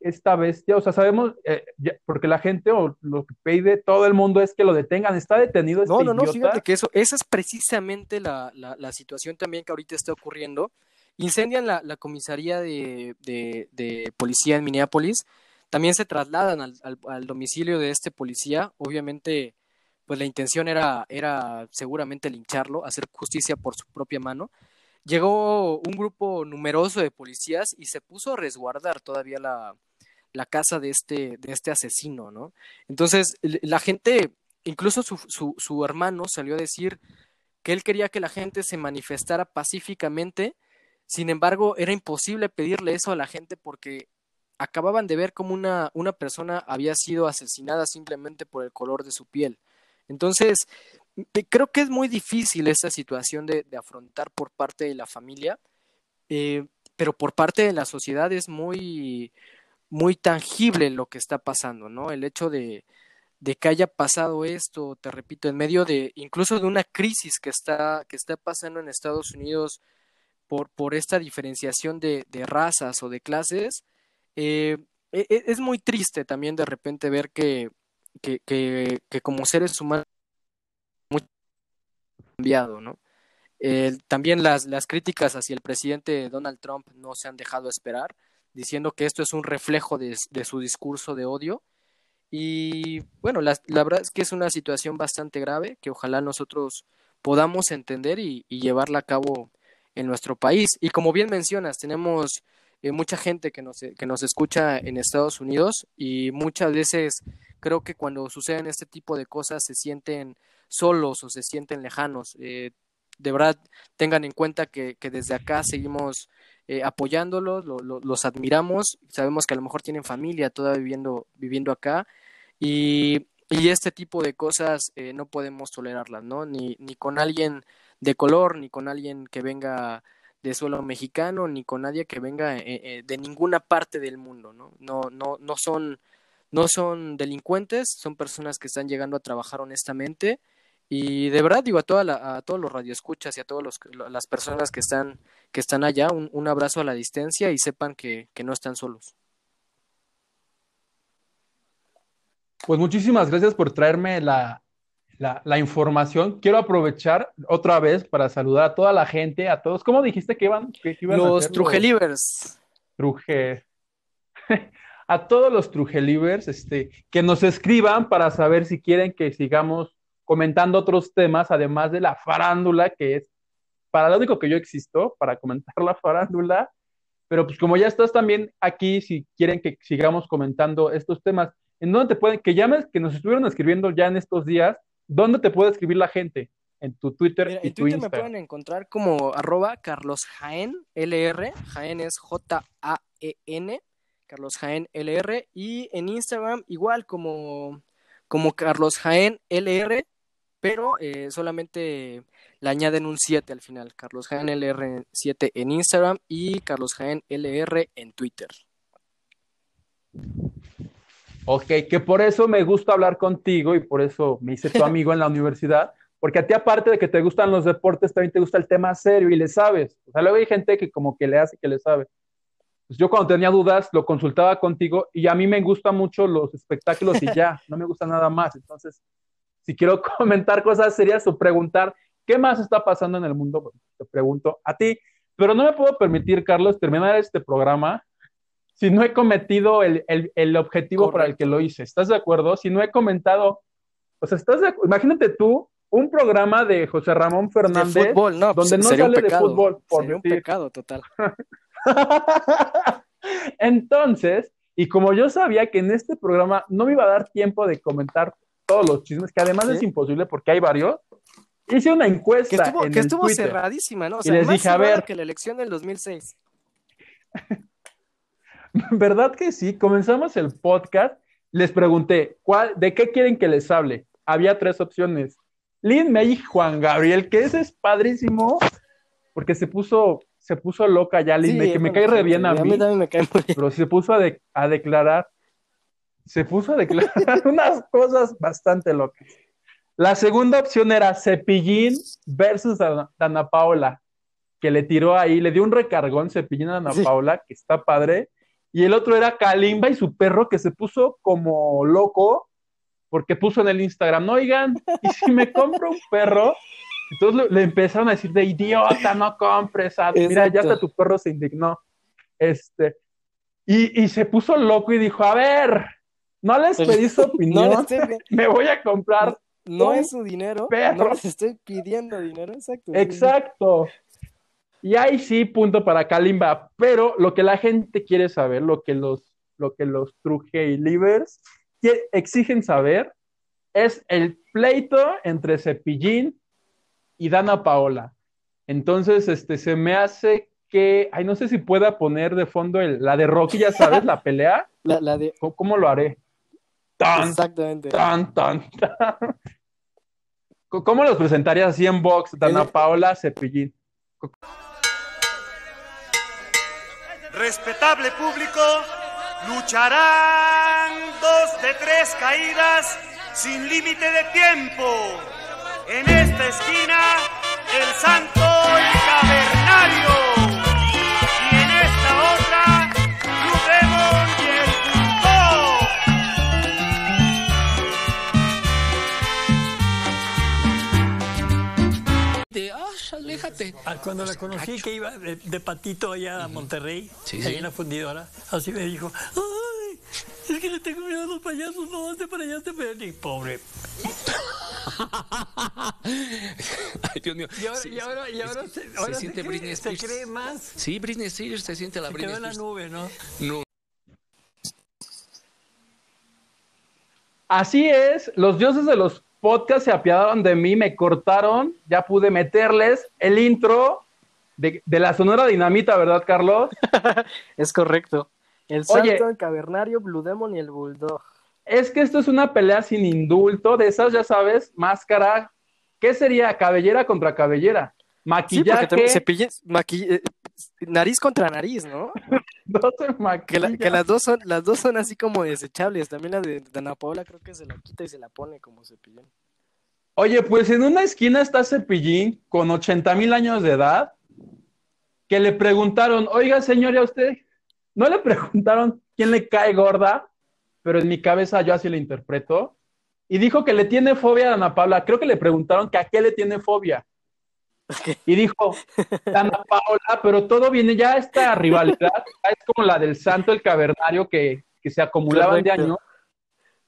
esta bestia, o sea, sabemos, eh, ya, porque la gente o lo que pide todo el mundo es que lo detengan, está detenido este No, no, idiota? no, fíjate que eso, esa es precisamente la, la, la, situación también que ahorita está ocurriendo. Incendian la, la comisaría de, de, de, policía en Minneapolis, también se trasladan al, al, al domicilio de este policía, obviamente pues la intención era, era seguramente lincharlo, hacer justicia por su propia mano. Llegó un grupo numeroso de policías y se puso a resguardar todavía la, la casa de este, de este asesino, ¿no? Entonces, la gente, incluso su, su, su hermano salió a decir que él quería que la gente se manifestara pacíficamente, sin embargo, era imposible pedirle eso a la gente porque acababan de ver cómo una, una persona había sido asesinada simplemente por el color de su piel. Entonces, creo que es muy difícil esta situación de, de afrontar por parte de la familia, eh, pero por parte de la sociedad es muy, muy tangible lo que está pasando, ¿no? El hecho de, que haya pasado esto, te repito, en medio de incluso de una crisis que está, que está pasando en Estados Unidos por, por esta diferenciación de, razas o de clases, eh, es muy triste también de repente ver que, que, que, como seres humanos muy cambiado, ¿no? También las, las críticas hacia el presidente Donald Trump no se han dejado esperar, diciendo que esto es un reflejo de, su discurso de odio. Y bueno, la, la, verdad es que es una situación bastante grave que ojalá nosotros podamos entender y, llevarla a cabo en nuestro país. Y como bien mencionas, tenemos eh, mucha gente que nos, que nos escucha en Estados Unidos y muchas veces creo que cuando suceden este tipo de cosas se sienten solos o se sienten lejanos. Eh, de verdad, tengan en cuenta que desde acá seguimos eh, apoyándolos, lo, lo, los admiramos, sabemos que a lo mejor tienen familia todavía viviendo, viviendo acá Y, y este tipo de cosas eh, no podemos tolerarlas, ¿no? Ni, ni con alguien de color, ni con alguien que venga de suelo mexicano, ni con nadie que venga eh, eh, de ninguna parte del mundo, ¿no? No, no, no son, no son delincuentes, son personas que están llegando a trabajar honestamente. Y de verdad, digo, a, toda la, a todos los radioescuchas y a todas las personas que están, que están allá, un, un abrazo a la distancia y sepan que, que no están solos. Pues muchísimas gracias por traerme la, la, la, información. Quiero aprovechar otra vez para saludar a toda la gente, a todos. ¿Cómo dijiste que iban? Que iban los a Trugelivers. Truje. *laughs* a todos los Trugelivers, este, que nos escriban para saber si quieren que sigamos comentando otros temas, además de la farándula, que es para lo único que yo existo, para comentar la farándula. Pero pues como ya estás también aquí, si quieren que sigamos comentando estos temas, ¿en dónde te pueden, que llames, que nos estuvieron escribiendo ya en estos días, ¿dónde te puede escribir la gente? En tu Twitter Mira, y en tu Twitter me pueden encontrar como arroba Carlos Jaén LR, Jaén es J-A-E-N, Carlos Jaén LR, y en Instagram igual como, como Carlos Jaén LR, pero eh, solamente le añaden un 7 al final, Carlos Jaén LR 7 en Instagram y Carlos Jaén LR en Twitter. Ok, que por eso me gusta hablar contigo y por eso me hice tu *laughs* amigo en la universidad, porque a ti aparte de que te gustan los deportes, también te gusta el tema serio y le sabes. O sea, luego hay gente que como que le hace que le sabe. Pues yo cuando tenía dudas lo consultaba contigo y a mí me gustan mucho los espectáculos y ya, *laughs* no me gusta nada más. Entonces, si quiero *laughs* comentar cosas serias o preguntar qué más está pasando en el mundo, pues, te pregunto a ti. Pero no me puedo permitir, Carlos, terminar este programa si no he cometido el, el, el objetivo Correcto. para el que lo hice. ¿Estás de acuerdo? Si no he comentado, o sea, ¿estás de? Imagínate tú un programa de José Ramón Fernández de fútbol, no, donde no sería un sale de fútbol, por sería un pecado total. *laughs* Entonces, y como yo sabía que en este programa no me iba a dar tiempo de comentar todos los chismes, que además ¿Sí? es imposible porque hay varios, hice una Que encuesta estuvo, en que el estuvo Twitter. cerradísima, ¿no? O Y sea, les más dije, a ver. que la elección del 2006. *laughs* ¿Verdad que sí? Comenzamos el podcast, les pregunté, ¿cuál, ¿de qué quieren que les hable? Había tres opciones. Lin May y Juan Gabriel, que ese es padrísimo, porque se puso, se puso loca ya Lin Sí, May, que me cae re bien a a mí, mí también me cae muy bien. pero se puso a, de- a declarar, se puso a declarar *laughs* unas cosas bastante locas. La segunda opción era Cepillín versus Dana, Paola, que le tiró ahí, le dio un recargón Cepillín a Dana Sí. Paola, que está padre. Y el otro era Kalimba y su perro, que se puso como loco, porque puso en el Instagram, "No, oigan, ¿y si me compro un perro? Entonces le, le empezaron a decir de idiota, no compres, ah, mira, ya hasta tu perro se indignó. Este, y, y se puso loco y dijo, a ver, no les pedí su *laughs* opinión, estoy *laughs* me voy a comprar no es su dinero, perro. no les estoy pidiendo dinero, exacto. Exacto. Y ahí sí, punto para Kalimba. Pero lo que la gente quiere saber, lo que los, lo que los Trugelivers que- exigen saber, es el pleito entre Cepillín y Dana Paola. Entonces, este, se me hace que, ay, no sé si pueda poner de fondo el- la de Rocky, ya sabes, la pelea. *laughs* La, la de... ¿Cómo, cómo lo haré? Tan, Exactamente. tan, tan, tan. *laughs* ¿Cómo los presentarías así en box? Dana Paola, Cepillín. Respetable público, lucharán dos de tres caídas sin límite de tiempo. En esta esquina, el Santo y Cavernario. Ah, Cuando la conocí que iba de, de patito allá a Monterrey, Sí, ahí sí. en la fundidora, así me dijo, ay, es que le tengo miedo a los payasos, no, hazte para allá, hazte para allá. Y pobre. *laughs* Ay, Dios mío. Y ahora, Sí, y ahora, y se, se ahora se siente cree- Britney se Spears. cree más. Sí, Britney Spears se siente la Se Britney quedó en la Spears. nube, ¿no? No. Así es, los dioses de los podcasts se apiadaron de mí, me cortaron, ya pude meterles el intro de, de la Sonora Dinamita, ¿verdad, Carlos? *laughs* Es correcto. El Oye. Santo, el Cavernario, Blue Demon y el Bulldog. es que esto es una pelea sin indulto, de esas, ya sabes, máscara. ¿Qué sería? Cabellera contra cabellera. Sí, porque Maquillaje, nariz contra nariz, ¿no? *laughs* no se Que, la- que las dos son, las dos son así como desechables. También la de Dana Paola creo que se la quita y se la pone como cepillín. Oye, pues en una esquina está Cepillín con 80 mil años de edad, que le preguntaron, oiga, señor, ¿y a usted? No le *laughs* preguntaron quién le cae gorda, pero en mi cabeza yo así lo interpreto. Y dijo que le tiene fobia a Ana Paula. Creo que le preguntaron que a qué le tiene fobia. Y dijo, Ana Paula, pero todo viene ya esta rivalidad, es como la del santo, el cavernario, que, que se acumulaban de años.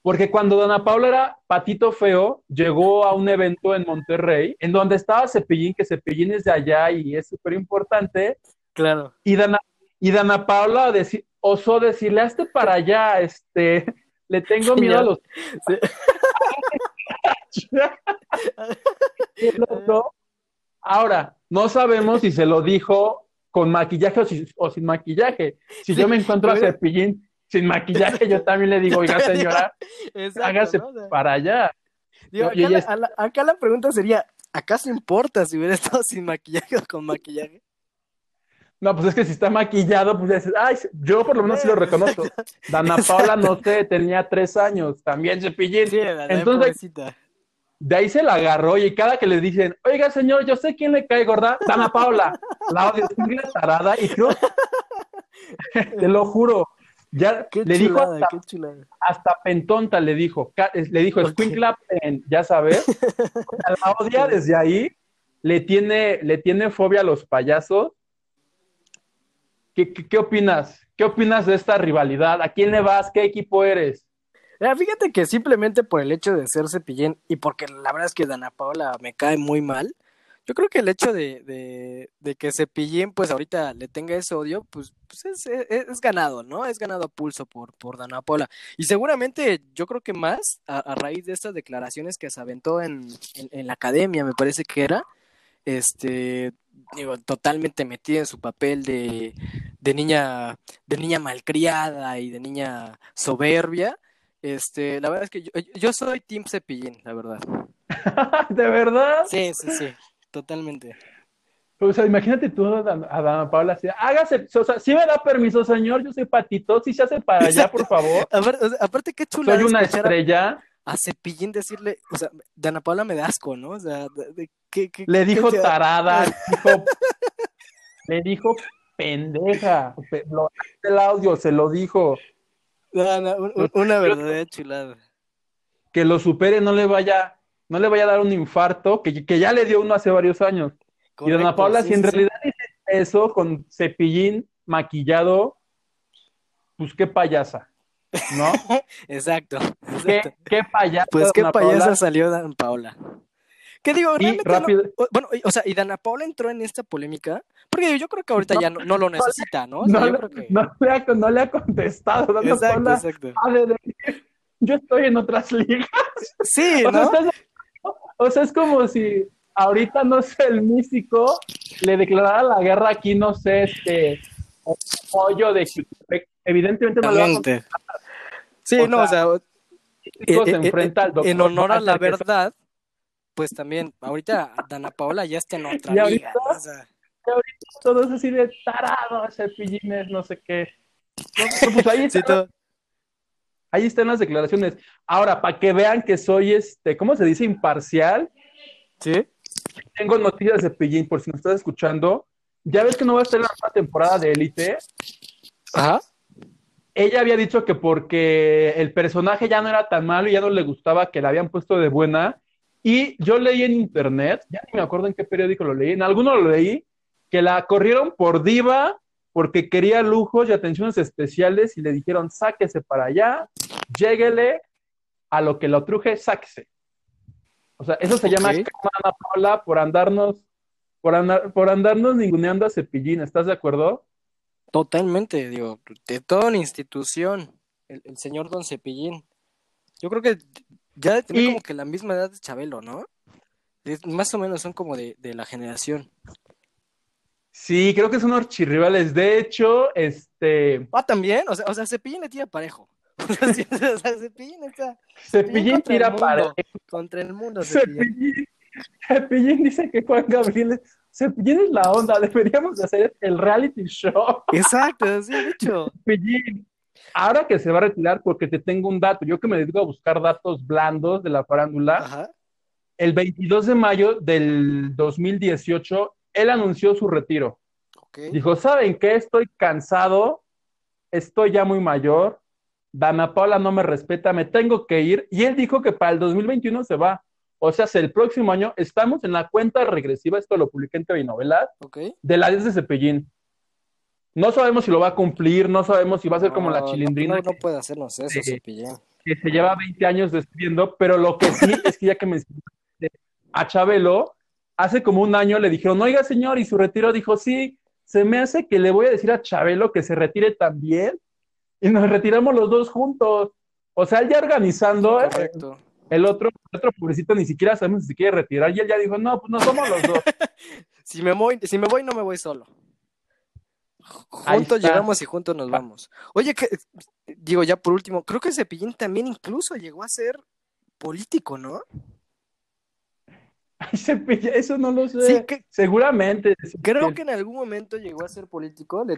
Porque cuando Dana Paula era patito feo, llegó a un evento en Monterrey, en donde estaba Cepillín, que Cepillín es de allá y es súper importante, Claro. y Dana, y Dana Paula deci- osó decirle, hazte para allá, este, le tengo miedo a los... *laughs* *laughs* Y el otro, Ahora, no sabemos si se lo dijo con maquillaje o, si- o sin maquillaje. Si yo me encuentro a Cepillín sin maquillaje, yo también le digo, oiga señora, Exacto, hágase ¿no? O sea, para allá. digo, acá, la, es- la- acá la pregunta sería, ¿acaso importa si hubiera *laughs* estado sin maquillaje o con maquillaje? No, pues es que si está maquillado, pues ya dices, ay, yo por lo menos sí lo reconozco. Dana Paula, no sé, tenía tres años, también Cepillín. Sí, la, la Entonces, pobrecita. De ahí se la agarró y cada que le dicen, oiga señor, yo sé quién le cae gorda, Dana Paula, la odio, es una tarada y creo, *laughs* te lo juro, ya Qué le dijo hasta, pentonta, le dijo, le dijo, Ok. escuincla pen, ya sabes, *laughs* la odia desde ahí, le tiene, le tiene fobia a los payasos. ¿Qué, qué, qué opinas? ¿Qué opinas de esta rivalidad? ¿A quién le vas? ¿Qué equipo eres? Fíjate que simplemente por el hecho de ser cepillín y porque la verdad es que Dana Paola me cae muy mal, yo creo que el hecho de, que Cepillín pues ahorita le tenga ese odio, pues, pues es, ganado, ¿no? Es ganado a pulso por, por Dana Paola. Y seguramente yo creo que más a, raíz de estas declaraciones que se aventó en, la academia, me parece que era, este, totalmente metida en su papel de, de niña, de niña malcriada y de niña soberbia. Este, la verdad es que yo, yo soy Team Cepillín, la verdad. *laughs* ¿De verdad? Sí, sí, sí, totalmente. O sea, imagínate tú a a Dana Paula así, hágase, o sea, si me da permiso, señor, yo soy patito, si se hace para allá, por favor. *laughs* O sea, aparte qué chula Soy una estrella. a Cepillín decirle, o sea, Dana Paula me da asco, ¿no? O sea, de- de- ¿qué- qué- Le qué dijo te- tarada, *laughs* dijo, le dijo pendeja. Lo, el audio se lo dijo. No, no, una verdadera chulada. Que lo supere, no le vaya, no le vaya a dar un infarto, que, que ya le dio uno hace varios años. y Correcto, Paula, sí, si en sí, realidad dice eso con cepillín maquillado, pues qué payasa, ¿no? *laughs* Exacto, ¿Qué, exacto. qué payasa? Pues qué payasa Paula? salió Dana Paula. ¿Qué digo? Realmente rápido, o- bueno, o sea, y Dana Paula entró en esta polémica, porque yo creo que ahorita ya no, no lo necesita, ¿no? O sea, no, yo le- creo que... no le ha, no le ha contestado. Dana Exacto, Paula exacto. de yo estoy en otras ligas. Sí, *laughs* O sea, ¿no? estás- o sea, es como si ahorita, no sé, el místico le declarara la guerra aquí, no sé, este, pollo de. Evidentemente no le va a Totalmente. Sí, O no, o sea, contestar, se eh, eh, enfrenta al eh, doctor. en honor a la que verdad, pues también, ahorita Dana Paola ya está en otra Y ahorita- liga. O sea, Todo es así de tarado, cepillines, no sé qué. Pues ahí, *laughs* están, ahí están las declaraciones. Ahora, para que vean que soy, este, ¿cómo se dice? Imparcial. ¿Sí? Tengo noticias de Cepillín, por si nos estás escuchando. Ya ves que no va a estar en la nueva temporada de Élite. Ajá. ella había dicho que porque el personaje ya no era tan malo y ya no le gustaba que la habían puesto de buena. Y yo leí en internet, ya ni me acuerdo en qué periódico lo leí, en alguno lo leí, que la corrieron por diva porque quería lujos y atenciones especiales y le dijeron, sáquese para allá, lléguele a lo que lo truje, sáquese. O sea, eso se llama Ok. karma, Ana Paula por andarnos, por, andar, por andarnos ninguneando a Cepillín, ¿estás de acuerdo? Totalmente, digo, de toda una institución, el, el señor Don Cepillín. Yo creo que ya de tener Y- como que la misma edad de Chabelo, ¿no? Es- más o menos son como de, de la generación. Sí, creo que son archirrivales. De hecho, este, Ah, también, o sea, o sea, Cepillín le tira parejo. *laughs* o sea, Cepillín está Cepillín tira mundo. para contra el mundo. Cepillín. Cepillín, *laughs* Cepillín dice que Juan Gabriel Cepillín es la onda, deberíamos de hacer el reality show. Exacto, sí, de hecho. Cepillín. Ahora que se va a retirar, porque te tengo un dato, yo que me dedico a buscar datos blandos de la farándula, Ajá. el 22 de mayo del 2018, él anunció su retiro. Dijo, ¿saben qué? Estoy cansado, estoy ya muy mayor, Dana Paula no me respeta, me tengo que ir. Y él dijo que para el 2021 se va. O sea, si el próximo año estamos en la cuenta regresiva, esto lo publiqué en TV Novelas, de la 10 de Cepillín. No sabemos si lo va a cumplir, no sabemos si va a ser como la No, chilindrina No, no puede hacernos eso, Sí. Cepillín. que se lleva 20 años despidiendo, pero lo que sí es que ya que mencionaste a Chabelo, hace como un año le dijeron, oiga señor, y su retiro dijo, sí, se me hace que le voy a decir a Chabelo que se retire también, y nos retiramos los dos juntos. O sea, él ya organizando, eh, el otro, el otro pobrecito ni siquiera sabemos si se quiere retirar, y él ya dijo, no, pues nos somos los dos. *laughs* Si me voy, si me voy, no me voy solo. Juntos llegamos y juntos nos vamos. Oye, que, digo ya por último, creo que Cepillín también incluso llegó a ser político, ¿no? *laughs* Eso no lo sé. Sí, que- Seguramente. Creo que en algún momento llegó a ser político, le,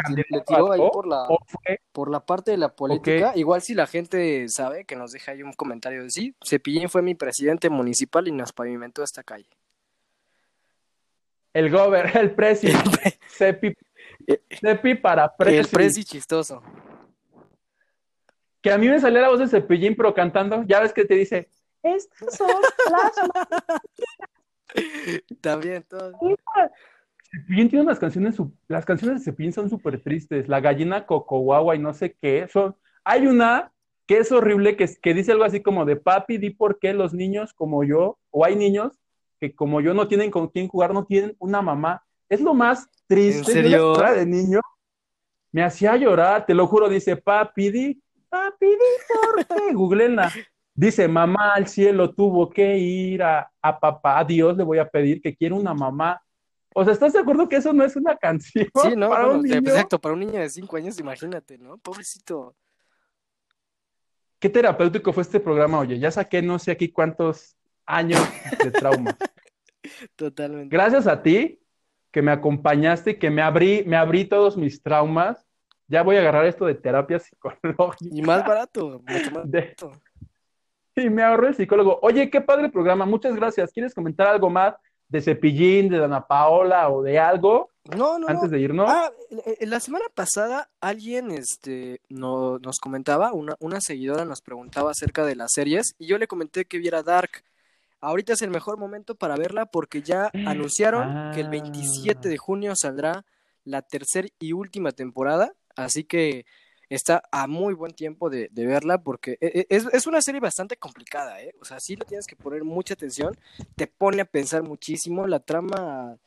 tiró ahí por la, por la parte de la política. Igual si la gente sabe, que nos deja ahí un comentario de sí, Cepillín fue mi presidente municipal y nos pavimentó esta calle. el gober, *laughs* el presi, Cepi, Cepi para presi. El presi chistoso. Que a mí me salía la voz de Cepillín, pero cantando, ya ves que te dice, estas son las *laughs* También, todo. Cepillín tiene unas canciones, las canciones de Cepillín son súper tristes, La gallina cocoguagua y no sé qué, son, hay una que es horrible, que, que dice algo así como de, papi, di por qué los niños como yo, o hay niños que como yo no tienen con quién jugar, no tienen una mamá, es lo más triste, ¿En serio? de niño, me hacía llorar, te lo juro, dice, papi, di, papi, di por qué, *laughs* googleenla. Dice, mamá al cielo tuvo que ir a, a papá, a Dios le voy a pedir que quiera una mamá. O sea, ¿estás de acuerdo que eso no es una *laughs* canción Sí, ¿no? para Bueno, un niño? Exacto, para un niño de 5 años, imagínate, ¿no? Pobrecito. Qué terapéutico fue este programa, oye, ya saqué no sé aquí cuántos años de trauma. *laughs* Totalmente. Gracias a ti que me acompañaste y que me abrí, me abrí todos mis traumas. Ya voy a agarrar esto de terapia psicológica. Y más barato, mucho más De- barato. *laughs* Y me ahorré el psicólogo. Oye, qué padre programa, muchas gracias. ¿Quieres comentar algo más de Cepillín, de Dana Paola o de algo No, no, antes no. de irnos? Ah, la semana pasada alguien este, no- nos comentaba, una, una seguidora nos preguntaba acerca de las series y yo le comenté que viera Dark. Ahorita es el mejor momento para verla porque ya anunciaron que el 27 de junio saldrá la tercera y última temporada, así que está a muy buen tiempo de, de verla porque e- e- es, es una serie bastante complicada, ¿eh? O sea, sí le tienes que poner mucha atención, te pone a pensar muchísimo, la trama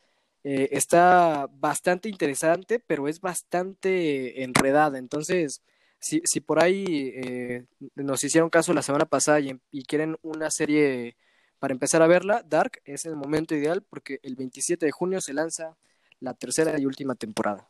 eh, está bastante interesante, pero es bastante enredada. Entonces, si, si por ahí eh, nos hicieron caso la semana pasada y, y quieren una serie para empezar a verla, Dark es el momento ideal porque el 27 de junio se lanza la tercera y última temporada.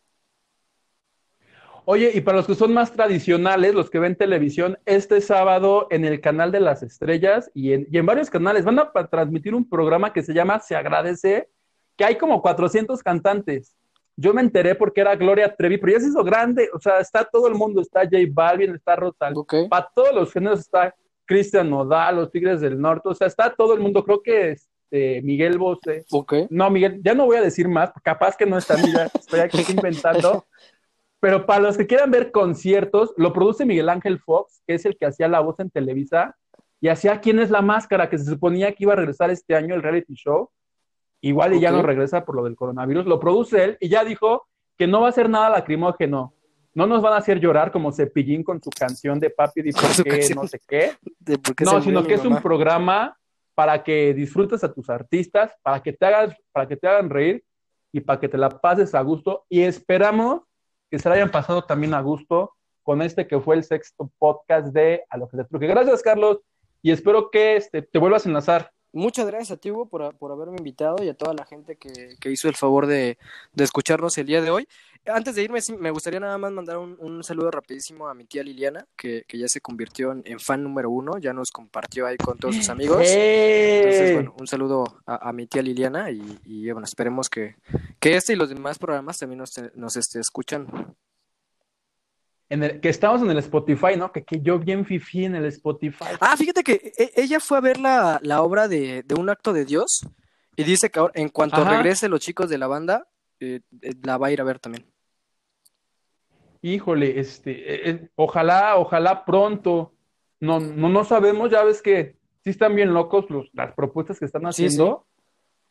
Oye, y para los que son más tradicionales, los que ven televisión, este sábado en el canal de las estrellas y en, y en varios canales van a transmitir un programa que se llama Se agradece, que hay como 400 cantantes. Yo me enteré porque era Gloria Trevi, pero ya se hizo grande, o sea, está todo el mundo, está J Balvin, está Ok. para todos los géneros está Cristian Nodal, los Tigres del Norte, o sea, está todo el mundo, creo que este, Miguel Bosé, no, Miguel, ya no voy a decir más, capaz que no está, mira, estoy aquí *laughs* inventando. Pero para los que quieran ver conciertos, lo produce Miguel Ángel Fox, que es el que hacía la voz en Televisa, y hacía ¿Quién es la máscara? que se suponía que iba a regresar este año el reality show. Igual y ya no regresa por lo del coronavirus. Lo produce él y ya dijo que no va a ser nada lacrimógeno. No nos van a hacer llorar como Cepillín con su canción de Papi di por qué, no sé qué. De No, sino que es un programa para que disfrutes a tus artistas, para que te hagas, para que te hagan reír y para que te la pases a gusto. Y esperamos que se la hayan pasado también a gusto con este que fue el sexto podcast de A lo que te truque. Gracias, Carlos, y espero que este, te vuelvas a enlazar. Muchas gracias a ti, Hugo, por, por haberme invitado y a toda la gente que, que hizo el favor de, de escucharnos el día de hoy. Antes de irme, sí, me gustaría nada más mandar un, un saludo rapidísimo a mi tía Liliana, que, que ya se convirtió en, en fan número uno, ya nos compartió ahí con todos sus amigos. Entonces, ¡Eh! bueno, un saludo a, a mi tía Liliana y, y, bueno, esperemos que, que este y los demás programas también nos, nos este, escuchan. En el, que estamos en el Spotify, ¿no? Que, que yo bien fifí en el Spotify. Ah, fíjate que e- ella fue a ver la, la obra de, de Un acto de Dios y dice que ahora, en cuanto Ajá. regrese los chicos de la banda, eh, eh, la va a ir a ver también. Híjole, este, eh, eh, ojalá, ojalá pronto. No, no, no sabemos, ya ves que sí están bien locos los, las propuestas que están Sí, sí. haciendo.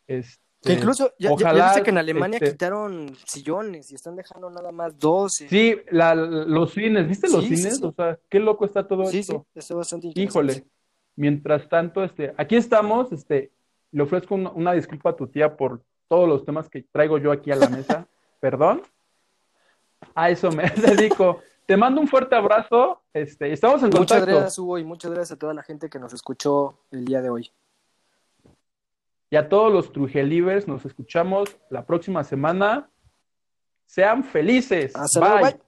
Este, Que incluso ya, ojalá, viste que en Alemania este, quitaron sillones y están dejando nada más dos. Sí, la, los cines, ¿viste los Sí, cines? O sea, qué loco está todo sí, esto. sí, está bastante. Híjole. Mientras tanto, este, aquí estamos, este, le ofrezco una, una disculpa a tu tía por todos los temas que traigo yo aquí a la mesa. *laughs* Perdón. A eso me *laughs* dedico. Te mando un fuerte abrazo. Este, estamos en Muchas contacto. gracias, Hugo, y muchas gracias a toda la gente que nos escuchó el día de hoy. Y a todos los Trujelivers, nos escuchamos la próxima semana. Sean felices. Hasta luego, Bye. bye.